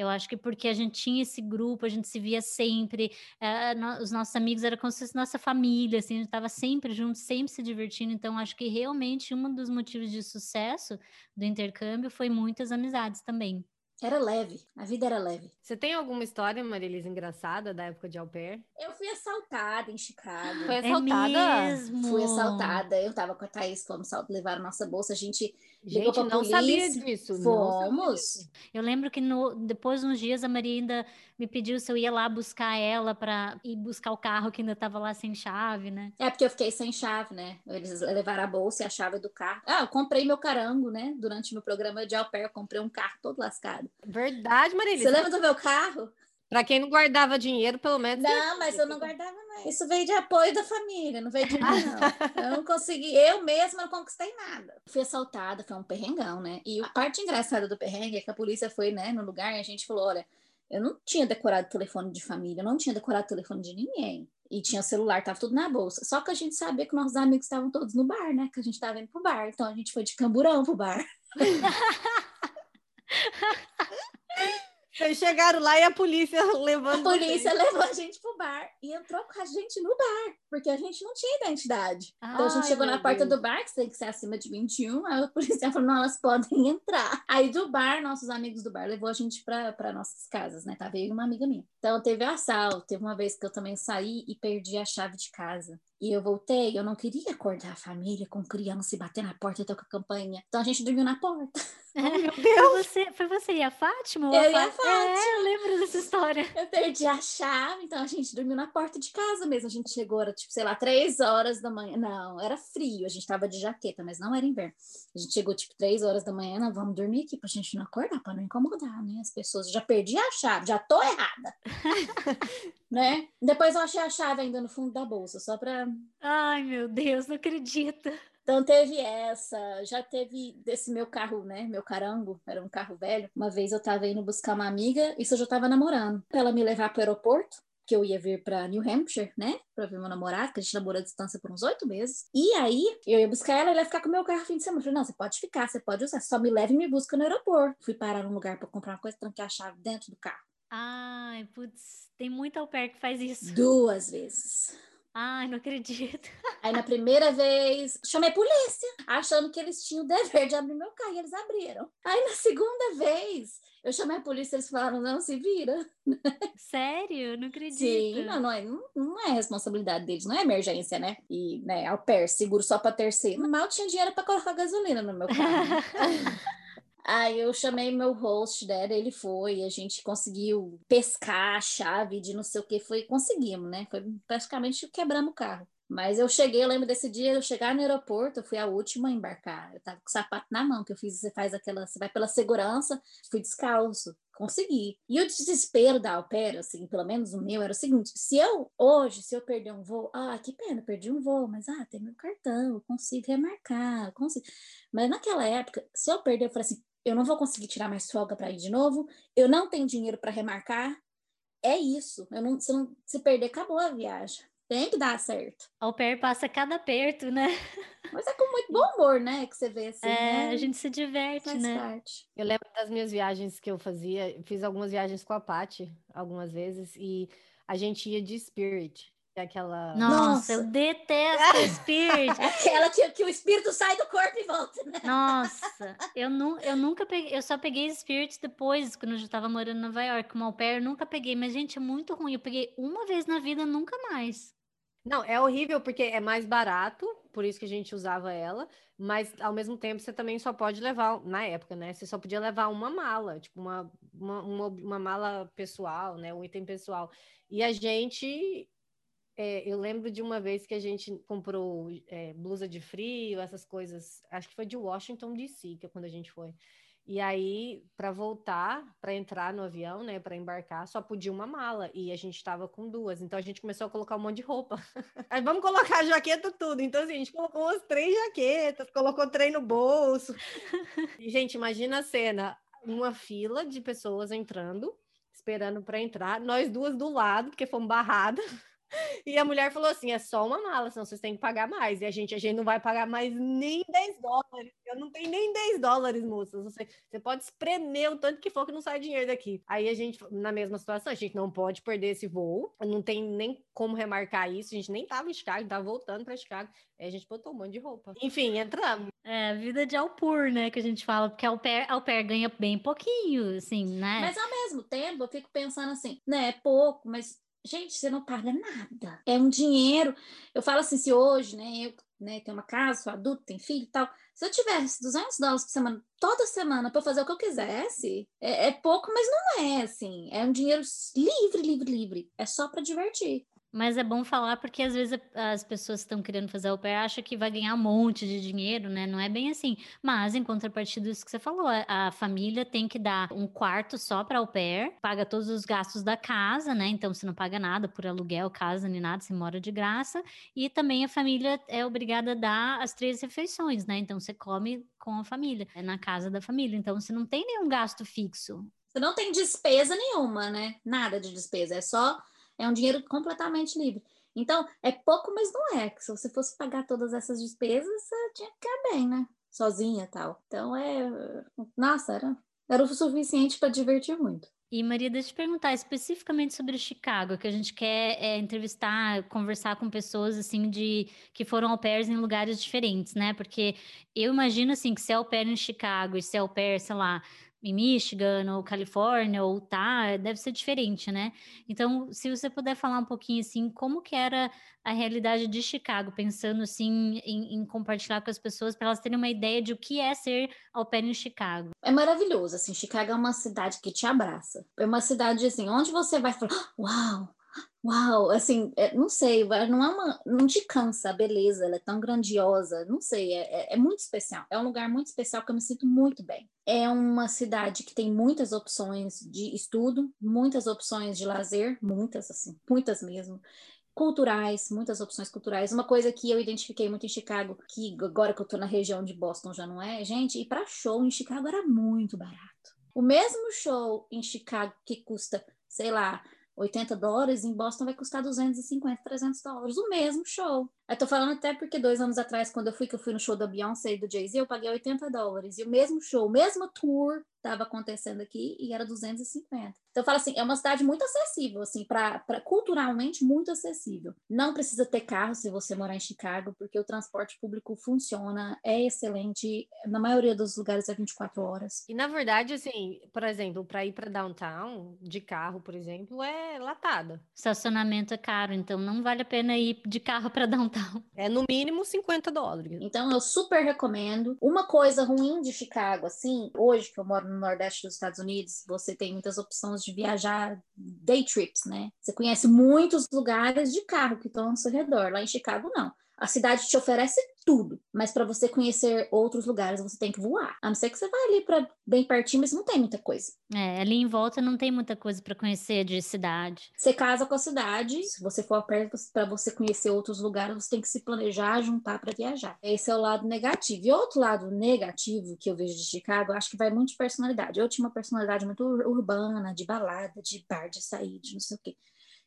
Eu acho que porque a gente tinha esse grupo, a gente se via sempre, uh, no, os nossos amigos eram como se fosse nossa família, assim, a gente estava sempre junto, sempre se divertindo. Então, acho que realmente um dos motivos de sucesso do intercâmbio foi muitas amizades também. Era leve, a vida era leve. Você tem alguma história, Marilisa, engraçada da época de au pair? Eu fui assaltada em Chicago. Foi assaltada? É mesmo? Fui assaltada. Eu tava com a Thaís, fomos levar a nossa bolsa. A gente ligou Gente, pra não polícia. sabia disso. não sabia Fomos. disso. Eu lembro que no, depois de uns dias a Maria ainda me pediu se eu ia lá buscar ela para ir buscar o carro que ainda estava lá sem chave, né? É porque eu fiquei sem chave, né? Eles levaram a bolsa e a chave do carro. Ah, eu comprei meu carango, né? Durante meu programa de au pair, eu comprei um carro todo lascado. Verdade, Marilisa. Você lembra do meu carro? Pra quem não guardava dinheiro, pelo menos. Não, mas eu não guardava mais. Isso veio de apoio da família, não veio de mim, não. Eu não consegui, eu mesma não conquistei nada. Fui assaltada, foi um perrengão, né? E a parte engraçada do perrengue é que a polícia foi, né, no lugar e a gente falou: olha, eu não tinha decorado telefone de família, eu não tinha decorado telefone de ninguém. E tinha celular, tava tudo na bolsa. Só que a gente sabia que nossos amigos estavam todos no bar, né? Que a gente tava indo pro bar. Então a gente foi de camburão pro bar. Vocês chegaram lá e a polícia A levando. polícia vocês. levou a gente pro bar e entrou com a gente no bar, porque a gente não tinha identidade. Então a gente Ai, chegou na porta Deus. do bar, que tem que ser acima de 21, aí o policial falou: não, elas podem entrar. Aí do bar, nossos amigos do bar levou a gente para nossas casas, né? Tava eu e uma amiga minha. Então teve assalto, teve uma vez que eu também saí e perdi a chave de casa. E eu voltei, eu não queria acordar a família com criança e bater na porta e tocar campainha. Então a gente dormiu na porta. Meu Foi Deus! você, foi você e a Fátima? Eu e a Fá- É, eu lembro dessa história. Eu perdi a chave, então a gente dormiu na porta de casa mesmo. A gente chegou, era tipo, sei lá, três horas da manhã. Não, era frio, a gente tava de jaqueta, mas não era inverno. A gente chegou, tipo, três horas da manhã, não, vamos dormir aqui pra gente não acordar, pra não incomodar, né? As pessoas, já perdi a chave, já tô errada. né? Depois eu achei a chave ainda no fundo da bolsa, só pra Ai, meu Deus, não acredito. Então teve essa, já teve desse meu carro, né? Meu carango, era um carro velho. Uma vez eu tava indo buscar uma amiga, isso eu já tava namorando. Pra ela me levar pro aeroporto, que eu ia vir pra New Hampshire, né? Pra ver meu namorado, que a gente namorou à distância por uns oito meses. E aí eu ia buscar ela, ela ia ficar com o meu carro fim de semana. Eu falei, não, você pode ficar, você pode usar, só me leve e me busca no aeroporto. Fui parar num lugar pra comprar uma coisa, tranquei a chave dentro do carro. Ai, putz, tem muito au pair que faz isso. Duas vezes. Ai, não acredito. Aí na primeira vez, chamei a polícia, achando que eles tinham o dever de abrir meu carro, e eles abriram. Aí na segunda vez, eu chamei a polícia, eles falaram, não, se vira. Sério? Não acredito. Sim, não, não, é, não, é responsabilidade deles, não é emergência, né? E, né, ao pair, seguro só para terceiro. Mal tinha dinheiro para colocar gasolina no meu carro. Aí eu chamei meu host, né? Ele foi, a gente conseguiu pescar a chave de não sei o que, foi, conseguimos, né? Foi praticamente quebramos o carro. Mas eu cheguei, eu lembro desse dia, eu chegar no aeroporto, eu fui a última a embarcar. Eu tava com o sapato na mão, que eu fiz, você faz aquela, você vai pela segurança, fui descalço, consegui. E o desespero da pair, assim, pelo menos o meu, era o seguinte: se eu, hoje, se eu perder um voo, ah, que pena, perdi um voo, mas ah, tem meu cartão, eu consigo remarcar, eu consigo. Mas naquela época, se eu perder, eu falei assim: eu não vou conseguir tirar mais folga para ir de novo, eu não tenho dinheiro para remarcar. É isso. Eu não, se, não, se perder, acabou a viagem. Tem que dar certo. Au pair passa cada aperto, né? Mas é com muito bom humor, né? Que você vê assim. É, né? a gente se diverte, faz né? parte. Eu lembro das minhas viagens que eu fazia, fiz algumas viagens com a Paty, algumas vezes, e a gente ia de Spirit, aquela. Nossa, eu Nossa. detesto Spirit. É aquela que, que o espírito sai do corpo e volta, né? Nossa, eu, nu, eu nunca peguei, eu só peguei Spirit depois, quando eu já tava morando em Nova York, como au pair, eu nunca peguei, mas gente, é muito ruim. Eu peguei uma vez na vida, nunca mais. Não, é horrível porque é mais barato, por isso que a gente usava ela, mas ao mesmo tempo você também só pode levar, na época, né? Você só podia levar uma mala, tipo uma, uma, uma, uma mala pessoal, né? Um item pessoal. E a gente. É, eu lembro de uma vez que a gente comprou é, blusa de frio, essas coisas. Acho que foi de Washington DC, que é quando a gente foi. E aí, para voltar, para entrar no avião, né, para embarcar, só podia uma mala e a gente estava com duas. Então a gente começou a colocar um monte de roupa. Aí vamos colocar jaqueta tudo. Então assim, a gente colocou umas três jaquetas, colocou trem no bolso. E, gente, imagina a cena, uma fila de pessoas entrando, esperando para entrar, nós duas do lado, porque fomos barradas. E a mulher falou assim: é só uma mala, senão vocês têm que pagar mais. E a gente, a gente não vai pagar mais nem 10 dólares. Eu não tenho nem 10 dólares, moças. Você, você pode espremer o tanto que for que não sai dinheiro daqui. Aí a gente, na mesma situação, a gente não pode perder esse voo. Não tem nem como remarcar isso. A gente nem tava em Chicago, tava voltando para Chicago. Aí a gente botou um monte de roupa. Enfim, entramos. É, vida de alpur, né, que a gente fala, porque ao pair, ao pair ganha bem pouquinho, assim, né? Mas ao mesmo tempo, eu fico pensando assim, né, é pouco, mas, gente, você não paga nada. É um dinheiro. Eu falo assim, se hoje, né, eu né, tenho uma casa, sou adulto, tenho filho e tal, se eu tivesse 200 dólares por semana, toda semana, para fazer o que eu quisesse, é, é pouco, mas não é, assim. É um dinheiro livre, livre, livre. É só para divertir. Mas é bom falar porque às vezes as pessoas que estão querendo fazer au pair acham que vai ganhar um monte de dinheiro, né? Não é bem assim. Mas em contrapartida isso que você falou, a família tem que dar um quarto só para au pair, paga todos os gastos da casa, né? Então você não paga nada por aluguel, casa nem nada, você mora de graça. E também a família é obrigada a dar as três refeições, né? Então você come com a família, é na casa da família. Então você não tem nenhum gasto fixo. Você não tem despesa nenhuma, né? Nada de despesa, é só é um dinheiro completamente livre. Então, é pouco, mas não é. Se você fosse pagar todas essas despesas, você tinha que ficar bem, né? Sozinha tal. Então, é. Nossa, era, era o suficiente para divertir muito. E Maria, deixa eu te perguntar especificamente sobre Chicago, que a gente quer é, entrevistar, conversar com pessoas assim de que foram au pairs em lugares diferentes, né? Porque eu imagino assim que se é au pair em Chicago e se é au pair, sei lá, em Michigan ou Califórnia ou tá, deve ser diferente, né? Então, se você puder falar um pouquinho assim, como que era a realidade de Chicago, pensando assim em, em compartilhar com as pessoas para elas terem uma ideia de o que é ser au pair em Chicago. É maravilhoso, assim, Chicago é uma cidade que te abraça. É uma cidade assim, onde você vai falar, ah, uau, Uau, assim, é, não sei, não é uma, não te cansa a beleza, ela é tão grandiosa, não sei, é, é, é, muito especial. É um lugar muito especial que eu me sinto muito bem. É uma cidade que tem muitas opções de estudo, muitas opções de lazer, muitas, assim, muitas mesmo. Culturais, muitas opções culturais. Uma coisa que eu identifiquei muito em Chicago, que agora que eu tô na região de Boston já não é, gente, ir para show em Chicago era muito barato. O mesmo show em Chicago que custa, sei lá, 80 dólares, em Boston vai custar 250, 300 dólares, o mesmo show. Eu tô falando até porque dois anos atrás, quando eu fui, que eu fui no show da Beyoncé e do Jay-Z, eu paguei 80 dólares. E o mesmo show, o mesmo tour estava acontecendo aqui e era 250. Então eu falo assim, é uma cidade muito acessível, assim, para culturalmente muito acessível. Não precisa ter carro se você morar em Chicago, porque o transporte público funciona, é excelente, na maioria dos lugares é 24 horas. E na verdade, assim, por exemplo, para ir para downtown de carro, por exemplo, é latada. Estacionamento é caro, então não vale a pena ir de carro para downtown é no mínimo 50 dólares. Então eu super recomendo. Uma coisa ruim de Chicago, assim, hoje que eu moro no Nordeste dos Estados Unidos, você tem muitas opções de viajar day trips, né? Você conhece muitos lugares de carro que estão ao seu redor. Lá em Chicago, não. A cidade te oferece tudo, mas para você conhecer outros lugares você tem que voar. A não ser que você vá ali para bem pertinho, mas não tem muita coisa. É, ali em volta não tem muita coisa para conhecer de cidade. Você casa com a cidade, se você for perto para você conhecer outros lugares, você tem que se planejar, juntar para viajar. Esse é o lado negativo. E outro lado negativo que eu vejo de Chicago, eu acho que vai muito de personalidade. Eu tinha uma personalidade muito urbana, de balada, de bar, de sair, de não sei o quê.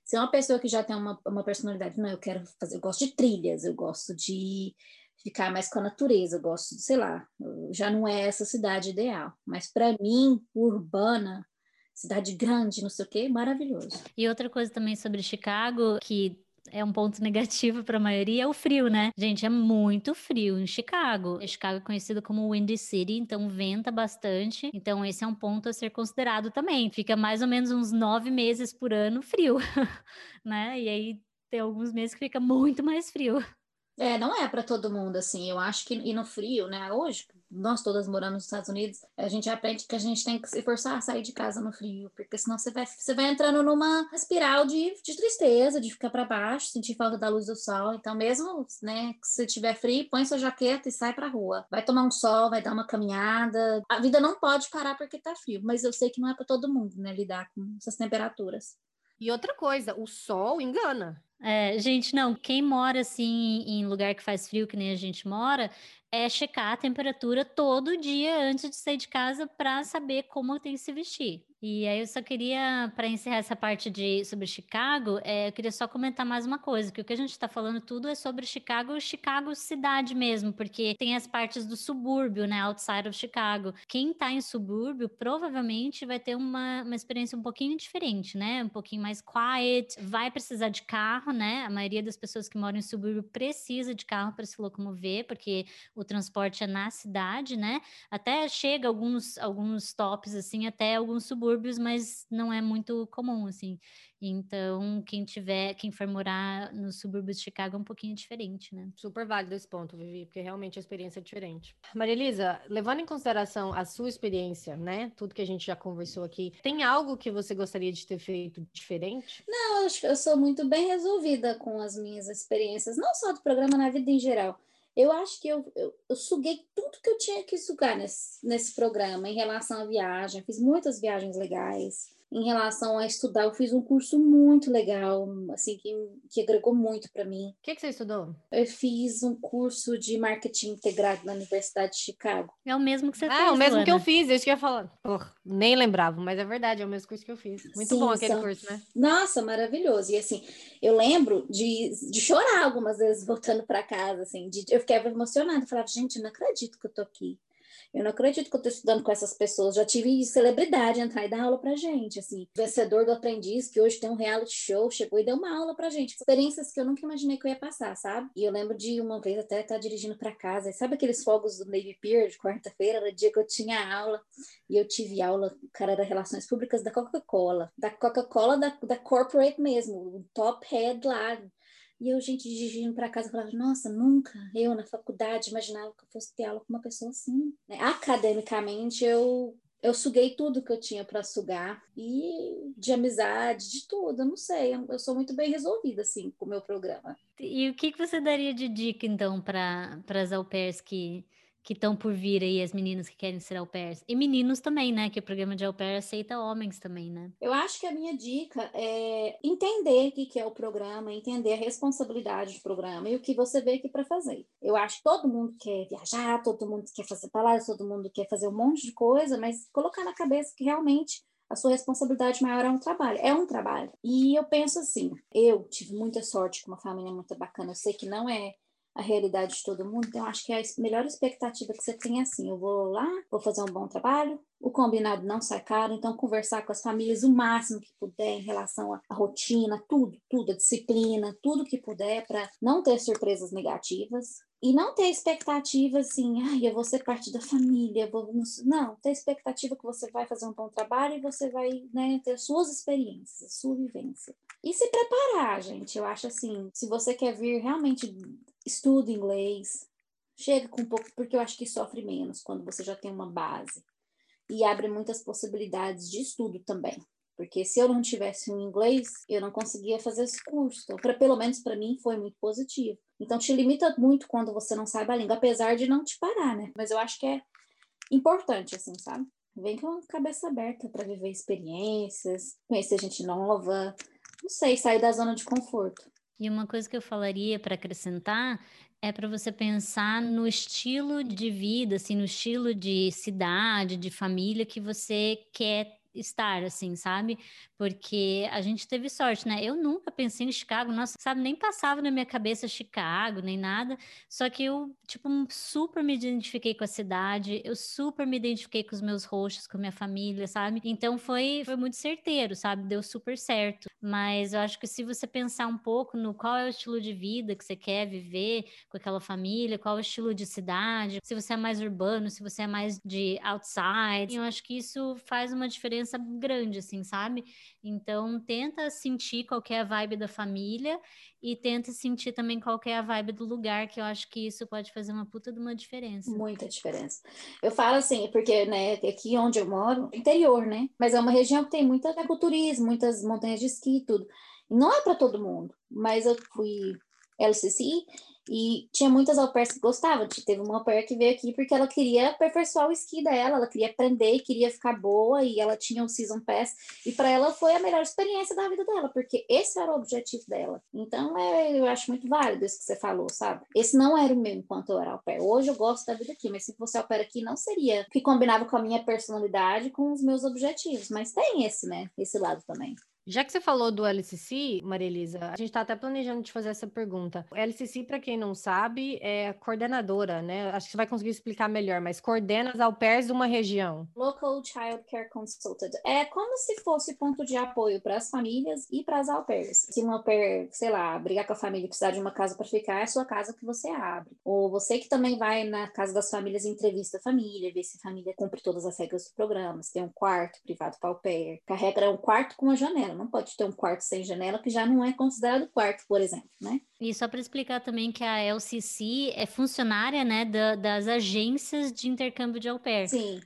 Se é uma pessoa que já tem uma, uma personalidade, não, eu quero fazer, eu gosto de trilhas, eu gosto de ficar mais com a natureza, eu gosto de, sei lá, já não é essa cidade ideal. Mas para mim, urbana, cidade grande, não sei o quê, maravilhoso. E outra coisa também sobre Chicago, que é um ponto negativo para a maioria é o frio, né? Gente, é muito frio em Chicago. Chicago é conhecido como Windy City, então venta bastante. Então esse é um ponto a ser considerado também. Fica mais ou menos uns nove meses por ano frio, né? E aí tem alguns meses que fica muito mais frio. É, não é para todo mundo assim. Eu acho que e no frio, né? Hoje, nós todas moramos nos Estados Unidos, a gente aprende que a gente tem que se forçar a sair de casa no frio, porque senão você vai, você vai entrando numa espiral de, de tristeza, de ficar para baixo, sentir falta da luz do sol. Então, mesmo, né, que se tiver frio, põe sua jaqueta e sai para rua. Vai tomar um sol, vai dar uma caminhada. A vida não pode parar porque tá frio, mas eu sei que não é para todo mundo, né, lidar com essas temperaturas. E outra coisa, o sol engana. É, gente, não, quem mora assim em lugar que faz frio, que nem a gente mora, é checar a temperatura todo dia antes de sair de casa para saber como tem que se vestir. E aí eu só queria, para encerrar essa parte de sobre Chicago, é, eu queria só comentar mais uma coisa, que o que a gente está falando tudo é sobre Chicago, Chicago cidade mesmo, porque tem as partes do subúrbio, né, outside of Chicago. Quem está em subúrbio provavelmente vai ter uma, uma experiência um pouquinho diferente, né, um pouquinho mais quiet, vai precisar de carro, né, a maioria das pessoas que moram em subúrbio precisa de carro para se locomover, porque o o transporte é na cidade, né? Até chega alguns, alguns tops, assim, até alguns subúrbios, mas não é muito comum, assim. Então, quem tiver, quem for morar nos subúrbios de Chicago é um pouquinho diferente, né? Super válido esse ponto, Vivi, porque realmente a experiência é diferente. Maria Elisa, levando em consideração a sua experiência, né? Tudo que a gente já conversou aqui, tem algo que você gostaria de ter feito diferente? Não, eu acho que eu sou muito bem resolvida com as minhas experiências, não só do programa, na vida em geral. Eu acho que eu, eu, eu, suguei tudo que eu tinha que sugar nesse, nesse programa em relação à viagem. Fiz muitas viagens legais em relação a estudar, eu fiz um curso muito legal, assim, que, que agregou muito para mim. O que, que você estudou? Eu fiz um curso de marketing integrado na Universidade de Chicago. É o mesmo que você ah, fez. Ah, é o mesmo Luana. que eu fiz, que eu ia falar. Porra, nem lembrava, mas é verdade, é o mesmo curso que eu fiz. Muito Sim, bom aquele são... curso, né? Nossa, maravilhoso. E assim, eu lembro de, de chorar algumas vezes voltando para casa, assim, de, eu ficava emocionada, eu falava, gente, eu não acredito que eu tô aqui. Eu não acredito que eu estou estudando com essas pessoas. Já tive celebridade entrar e dar aula pra gente, assim. Vencedor do aprendiz, que hoje tem um reality show, chegou e deu uma aula pra gente. Experiências que eu nunca imaginei que eu ia passar, sabe? E eu lembro de uma vez até estar tá dirigindo para casa. Sabe aqueles fogos do Navy Pier de quarta-feira, no dia que eu tinha aula? E eu tive aula, o cara era Relações Públicas da Coca-Cola. Da Coca-Cola, da, da corporate mesmo. O top head lá e eu, gente, dirigindo para casa, falava, nossa, nunca eu na faculdade imaginava que eu fosse ter aula com uma pessoa assim. Né? Academicamente, eu eu suguei tudo que eu tinha para sugar e de amizade, de tudo, eu não sei, eu sou muito bem resolvida assim com o meu programa. E o que, que você daria de dica então para as au pairs que que estão por vir aí, as meninas que querem ser au pairs. E meninos também, né? Que o programa de au pair aceita homens também, né? Eu acho que a minha dica é entender o que é o programa, entender a responsabilidade do programa e o que você veio aqui para fazer. Eu acho que todo mundo quer viajar, todo mundo quer fazer palavras, todo mundo quer fazer um monte de coisa, mas colocar na cabeça que realmente a sua responsabilidade maior é um trabalho. É um trabalho. E eu penso assim, eu tive muita sorte com uma família muito bacana. Eu sei que não é a realidade de todo mundo. Então, acho que a melhor expectativa que você tem é assim: eu vou lá, vou fazer um bom trabalho, o combinado não sai caro, então conversar com as famílias o máximo que puder em relação à rotina, tudo, tudo, a disciplina, tudo que puder para não ter surpresas negativas. E não ter expectativa assim, ai, eu vou ser parte da família, vou... não, ter expectativa que você vai fazer um bom trabalho e você vai né, ter suas experiências, sua vivência. E se preparar, gente, eu acho assim, se você quer vir realmente estuda inglês, chega com um pouco, porque eu acho que sofre menos quando você já tem uma base. E abre muitas possibilidades de estudo também. Porque se eu não tivesse um inglês, eu não conseguia fazer esse curso. Então, pra, pelo menos para mim, foi muito positivo. Então, te limita muito quando você não sabe a língua, apesar de não te parar, né? Mas eu acho que é importante, assim, sabe? Vem com a cabeça aberta para viver experiências, conhecer gente nova, não sei, sair da zona de conforto. E uma coisa que eu falaria para acrescentar é para você pensar no estilo de vida, assim, no estilo de cidade, de família que você quer estar, assim, sabe? Porque a gente teve sorte, né? Eu nunca pensei em Chicago, nossa, sabe, nem passava na minha cabeça Chicago, nem nada. Só que eu, tipo, super me identifiquei com a cidade, eu super me identifiquei com os meus roxos, com minha família, sabe? Então foi, foi muito certeiro, sabe? Deu super certo. Mas eu acho que se você pensar um pouco no qual é o estilo de vida que você quer viver com aquela família, qual é o estilo de cidade, se você é mais urbano, se você é mais de outside, eu acho que isso faz uma diferença diferença grande, assim, sabe? Então, tenta sentir qual é a vibe da família e tenta sentir também qual é a vibe do lugar, que eu acho que isso pode fazer uma puta de uma diferença. Muita diferença. Eu falo assim, porque, né, aqui onde eu moro, interior, né? Mas é uma região que tem muito ecoturismo, muitas montanhas de esqui e tudo. Não é para todo mundo, mas eu fui LCC e tinha muitas au pairs que gostavam. Teve uma au pair que veio aqui porque ela queria aperfeiçoar o esqui dela, ela queria aprender, queria ficar boa e ela tinha um season pass. E para ela foi a melhor experiência da vida dela, porque esse era o objetivo dela. Então é, eu acho muito válido isso que você falou, sabe? Esse não era o mesmo enquanto eu era au pair. Hoje eu gosto da vida aqui, mas se fosse au pair aqui não seria que combinava com a minha personalidade, com os meus objetivos. Mas tem esse, né? Esse lado também. Já que você falou do LCC, Maria Elisa, a gente está até planejando te fazer essa pergunta. O LCC, para quem não sabe, é coordenadora, né? Acho que você vai conseguir explicar melhor, mas coordena as au pairs de uma região. Local Child Care Consultant. É como se fosse ponto de apoio para as famílias e para as au pairs. Se uma au pair, sei lá, brigar com a família e precisar de uma casa para ficar, é a sua casa que você abre. Ou você que também vai na casa das famílias e entrevista a família, ver se a família cumpre todas as regras do programa, se tem um quarto privado para au pair. Carrega um quarto com uma janela janela. Não pode ter um quarto sem janela, que já não é considerado quarto, por exemplo, né? E só para explicar também que a LCC é funcionária, né, da, das agências de intercâmbio de au pair. Sim.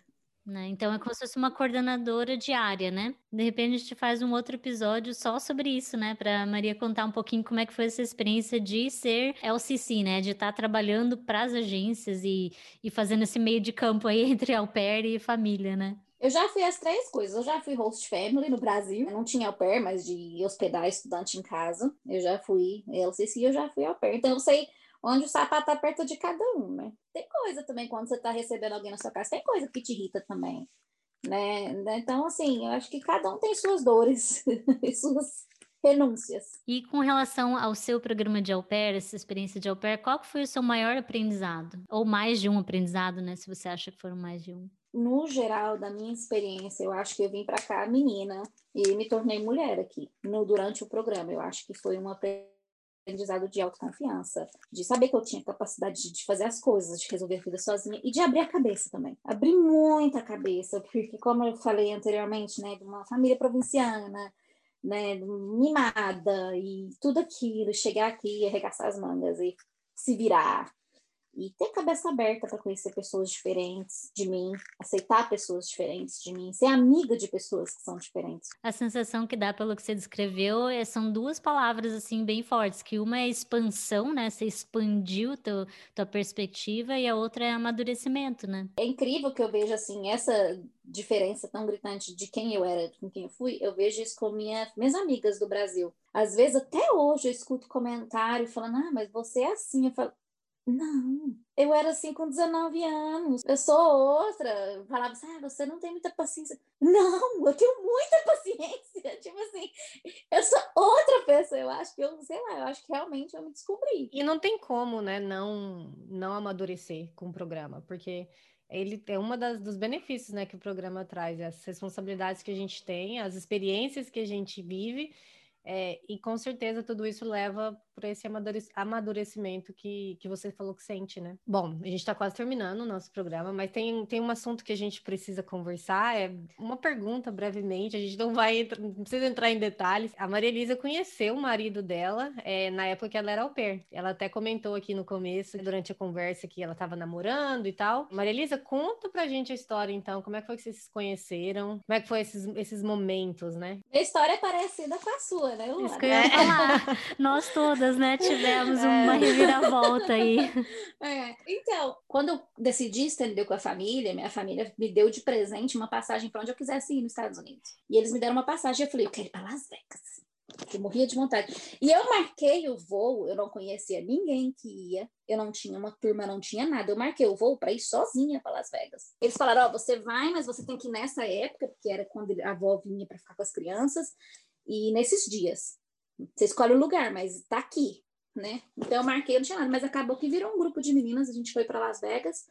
Né? Então é como se fosse uma coordenadora diária, né? De repente a gente faz um outro episódio só sobre isso, né? Para Maria contar um pouquinho como é que foi essa experiência de ser LCC, né? De estar tá trabalhando para as agências e, e fazendo esse meio de campo aí entre au pair e família, né? Eu já fui as três coisas. Eu já fui host family no Brasil. Eu não tinha au pair, mas de hospedar estudante em casa. Eu já fui LCC, eu já fui au pair. Então eu sei onde o sapato aperta de cada um, né? Tem coisa também quando você está recebendo alguém na sua casa, tem coisa que te irrita também, né? Então, assim, eu acho que cada um tem suas dores e suas renúncias. E com relação ao seu programa de au pair, essa experiência de au pair, qual foi o seu maior aprendizado? Ou mais de um aprendizado, né? Se você acha que foram mais de um no geral, da minha experiência, eu acho que eu vim para cá menina e me tornei mulher aqui, no, durante o programa. Eu acho que foi um aprendizado de autoconfiança, de saber que eu tinha capacidade de fazer as coisas, de resolver a vida sozinha e de abrir a cabeça também. Abrir muita cabeça, porque, como eu falei anteriormente, né, de uma família provinciana, né, mimada e tudo aquilo, chegar aqui e arregaçar as mangas e se virar e ter cabeça aberta para conhecer pessoas diferentes de mim, aceitar pessoas diferentes de mim, ser amiga de pessoas que são diferentes. A sensação que dá pelo que você descreveu é, são duas palavras assim bem fortes, que uma é expansão, né? Você expandiu teu, tua perspectiva e a outra é amadurecimento, né? É incrível que eu veja assim essa diferença tão gritante de quem eu era, com quem eu fui. Eu vejo isso com minha, minhas amigas do Brasil. Às vezes até hoje eu escuto comentário falando: "Ah, mas você é assim". Eu falo: não, eu era assim com 19 anos. Eu sou outra. Eu falava assim, ah, você não tem muita paciência. Não, eu tenho muita paciência. Tipo assim, eu sou outra pessoa. Eu acho que eu, sei lá, eu acho que realmente eu me descobri. E não tem como, né, não, não amadurecer com o programa, porque ele é uma das, dos benefícios, né, que o programa traz, as responsabilidades que a gente tem, as experiências que a gente vive é, e com certeza tudo isso leva para esse amadurecimento que, que você falou que sente, né? Bom, a gente está quase terminando o nosso programa, mas tem, tem um assunto que a gente precisa conversar. É uma pergunta brevemente, a gente não vai não precisa entrar em detalhes. A Maria Elisa conheceu o marido dela é, na época que ela era au pair. Ela até comentou aqui no começo, durante a conversa, que ela estava namorando e tal. Maria Elisa, conta pra gente a história, então. Como é que foi que vocês se conheceram? Como é que foi esses, esses momentos, né? A história é parecida com a sua, né? Isso que eu ia falar. Nós todas, né, tivemos é. uma reviravolta aí. É. Então, quando eu decidi estender com a família, minha família me deu de presente uma passagem para onde eu quisesse ir nos Estados Unidos. E eles me deram uma passagem, eu falei, eu quero ir para Las Vegas. Eu morria de vontade. E eu marquei o voo, eu não conhecia ninguém que ia, eu não tinha uma turma, não tinha nada. Eu marquei o voo para ir sozinha para Las Vegas. Eles falaram: Ó, oh, você vai, mas você tem que ir nessa época, porque era quando a avó vinha para ficar com as crianças, e nesses dias. Você escolhe o lugar, mas tá aqui, né? Então eu marquei, não tinha nada, mas acabou que virou um grupo de meninas, a gente foi para Las Vegas,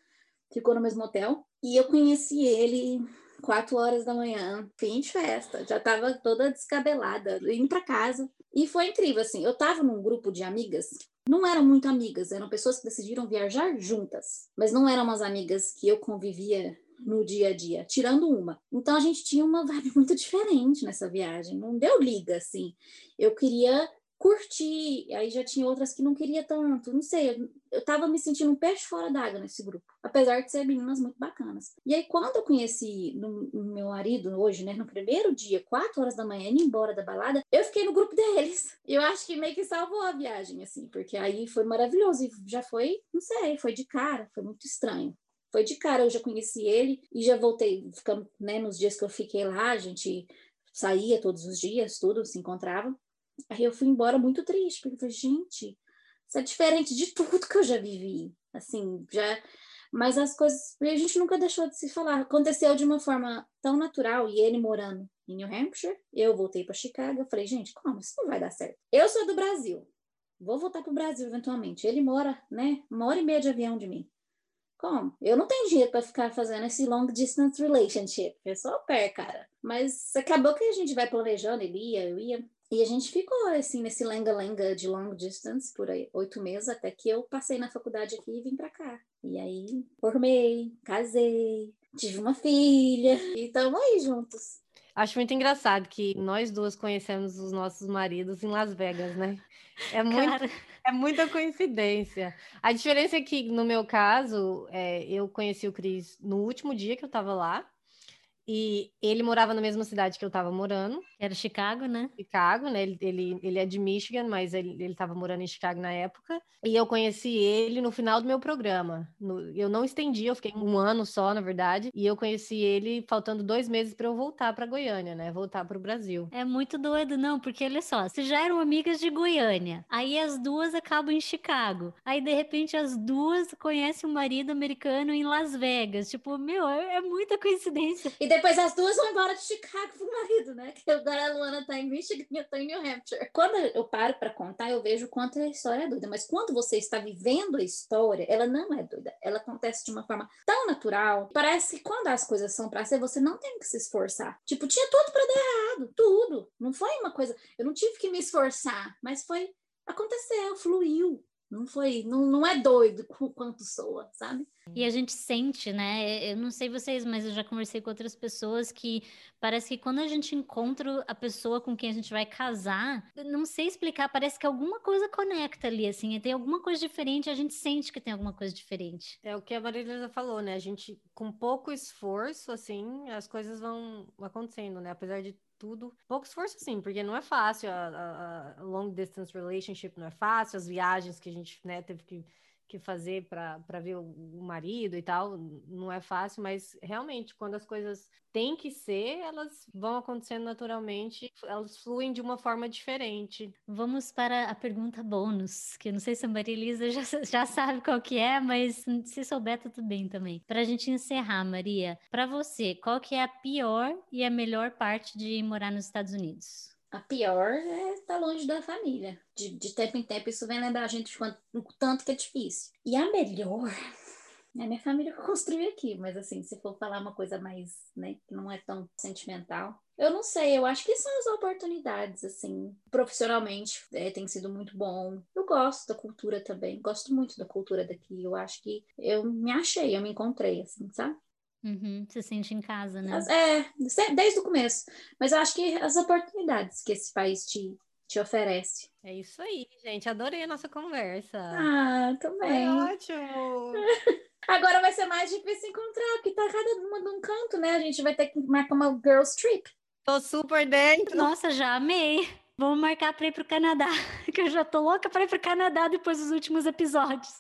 ficou no mesmo hotel, e eu conheci ele quatro horas da manhã, fim de festa, já tava toda descabelada, indo para casa. E foi incrível, assim, eu tava num grupo de amigas, não eram muito amigas, eram pessoas que decidiram viajar juntas, mas não eram umas amigas que eu convivia no dia a dia, tirando uma. Então a gente tinha uma vibe muito diferente nessa viagem, não deu liga assim. Eu queria curtir, aí já tinha outras que não queria tanto, não sei, eu, tava me sentindo um peixe fora d'água nesse grupo, apesar de ser meninas muito bacanas. E aí quando eu conheci no, no meu marido hoje, né, no primeiro dia, quatro horas da manhã, indo embora da balada, eu fiquei no grupo deles. Eu acho que meio que salvou a viagem, assim, porque aí foi maravilhoso e já foi, não sei, foi de cara, foi muito estranho foi de cara, eu já conheci ele e já voltei, ficando, né, nos dias que eu fiquei lá, a gente saía todos os dias, tudo, se encontrava. Aí eu fui embora muito triste, porque eu falei, gente, isso é diferente de tudo que eu já vivi, assim, já... Mas as coisas, a gente nunca deixou de se falar. Aconteceu de uma forma tão natural, e ele morando em New Hampshire, eu voltei para Chicago. Eu falei, gente, como? Isso não vai dar certo. Eu sou do Brasil, vou voltar para o Brasil eventualmente. Ele mora, né, uma hora e meia de avião de mim. Como? Eu não tenho dinheiro para ficar fazendo esse long distance relationship. Eu sou au pair, cara. Mas acabou que a gente vai planejando, ele ia, eu ia. E a gente ficou assim nesse lenga-lenga de long distance por oito meses, até que eu passei na faculdade aqui e vim para cá. E aí formei, casei, tive uma filha e estamos aí juntos. Acho muito engraçado que nós duas conhecemos os nossos maridos em Las Vegas, né? É, muito, é muita coincidência. A diferença é que, no meu caso, é, eu conheci o Cris no último dia que eu estava lá. E ele morava na mesma cidade que eu estava morando. Era Chicago, né? Chicago, né? Ele, ele, ele é de Michigan, mas ele estava morando em Chicago na época. E eu conheci ele no final do meu programa. No, eu não estendi, eu fiquei um ano só, na verdade. E eu conheci ele faltando dois meses para eu voltar para Goiânia, né? Voltar para o Brasil. É muito doido, não, porque olha só, vocês já eram amigas de Goiânia. Aí as duas acabam em Chicago. Aí de repente as duas conhecem um marido americano em Las Vegas. Tipo, meu, é, é muita coincidência. E depois as duas vão embora de Chicago pro marido, né? Que agora a Luana tá em Michigan e eu tô em New Hampshire. Quando eu paro para contar, eu vejo o quanto a história é doida. Mas quando você está vivendo a história, ela não é doida. Ela acontece de uma forma tão natural. Parece que quando as coisas são para ser, você não tem que se esforçar. Tipo, tinha tudo para dar errado, tudo. Não foi uma coisa, eu não tive que me esforçar, mas foi aconteceu, fluiu. Não foi, não, não é doido quanto soa, sabe? E a gente sente, né? Eu não sei vocês, mas eu já conversei com outras pessoas que parece que quando a gente encontra a pessoa com quem a gente vai casar, não sei explicar, parece que alguma coisa conecta ali, assim, tem alguma coisa diferente, a gente sente que tem alguma coisa diferente. É o que a Marilisa falou, né? A gente, com pouco esforço, assim, as coisas vão acontecendo, né? Apesar de tudo. Pouco esforço, sim, porque não é fácil. A, a, a, long distance relationship não é fácil. As viagens que a gente né, teve que, que fazer para ver o, marido e tal, não é fácil, mas realmente, quando as coisas têm que ser, elas vão acontecendo naturalmente, elas fluem de uma forma diferente. Vamos para a pergunta bônus, que eu não sei se a Maria Elisa já, já sabe qual que é, mas se souber, tudo bem também. Para a gente encerrar, Maria, para você, qual que é a pior e a melhor parte de morar nos Estados Unidos? A pior é estar longe da família. De, de tempo em tempo, isso vem lembrar a gente de quanto, tanto que é difícil. E a melhor a minha família construiu aqui, mas assim, se for falar uma coisa mais, né, que não é tão sentimental, eu não sei, eu acho que são as oportunidades, assim, profissionalmente é, tem sido muito bom. Eu gosto da cultura também, gosto muito da cultura daqui. Eu acho que eu me achei, eu me encontrei, assim, sabe? Uhum, se sente em casa, né? É, desde o começo. Mas eu acho que as oportunidades que esse país te, te oferece. É isso aí, gente. Adorei a nossa conversa. Ah, também. Foi ótimo. Agora vai ser mais difícil encontrar, porque tá cada uma num canto, né? A gente vai ter que marcar uma girls trip. Tô super dentro. Nossa, já amei. Vamos marcar para ir pro Canadá, que eu já tô louca para ir pro Canadá depois dos últimos episódios.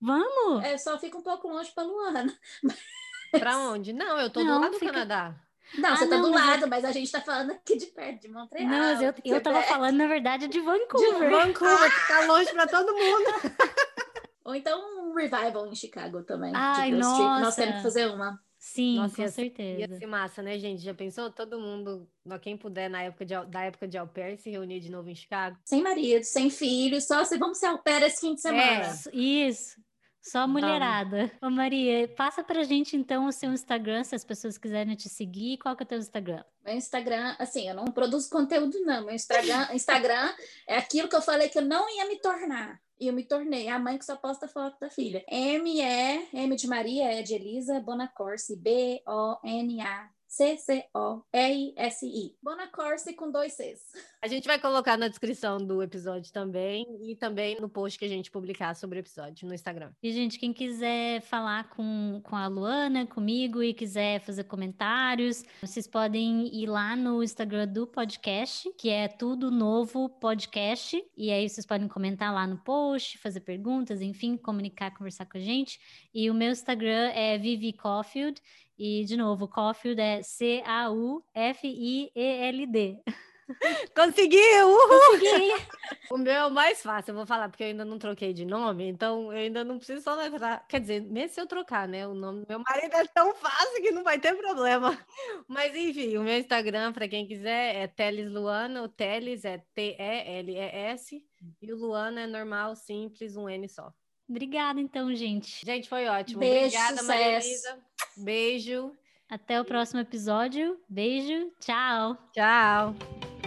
Vamos? É, só fica um pouco longe pra Luana. Pra onde? Não, eu tô não, do lado fica... do Canadá. Não, ah, você tá não, do lado, eu... mas a gente tá falando aqui de perto, de Montreal. Não, eu, eu tava falando, na verdade, de Vancouver. De Vancouver, que tá longe pra todo mundo. Ou então um revival em Chicago também. Ai, nossa. Nós temos que fazer uma. Sim, nossa, com certeza. Ia ser massa, né, gente? Já pensou? Todo mundo, quem puder, na época de, da época de au pair, se reunir de novo em Chicago? Sem marido, sem filho, só se vamos ser au pair esse fim de semana. É, isso. Só mulherada. Vamos. Ô Maria, passa pra gente então o seu Instagram, se as pessoas quiserem te seguir. Qual que é o teu Instagram? Meu Instagram, assim, eu não produzo conteúdo, não. Meu Instagram, Instagram é aquilo que eu falei que eu não ia me tornar. E eu me tornei a mãe que só posta foto da filha. M é M de Maria, é de Elisa Bonacorsi, B-O-N-A C-C-O-R-S-I. Bonacorsi com dois Cs. A gente vai colocar na descrição do episódio também e também no post que a gente publicar sobre o episódio no Instagram. E, gente, quem quiser falar com, com a Luana, comigo e quiser fazer comentários, vocês podem ir lá no Instagram do podcast, que é Tudo Novo Podcast. E aí vocês podem comentar lá no post, fazer perguntas, enfim, comunicar, conversar com a gente. E o meu Instagram é Vivi Caulfield. E, de novo, Caulfield é C-A-U-F-I-E-L-D. Conseguiu! Consegui! O meu é o mais fácil, eu vou falar, porque eu ainda não troquei de nome, então eu ainda não preciso só lembrar. Quer dizer, mesmo se eu trocar, né? O nome do meu marido é tão fácil que não vai ter problema. Mas enfim, o meu Instagram, para quem quiser, é Teles Luana. O Teles é T-E-L-E-S. E o Luana é normal, simples, um N só. Obrigada, então, gente. Gente, foi ótimo. Beijo, Obrigada, Maria sucesso. Elisa. Beijo. Até o próximo episódio. Beijo. Tchau. Tchau.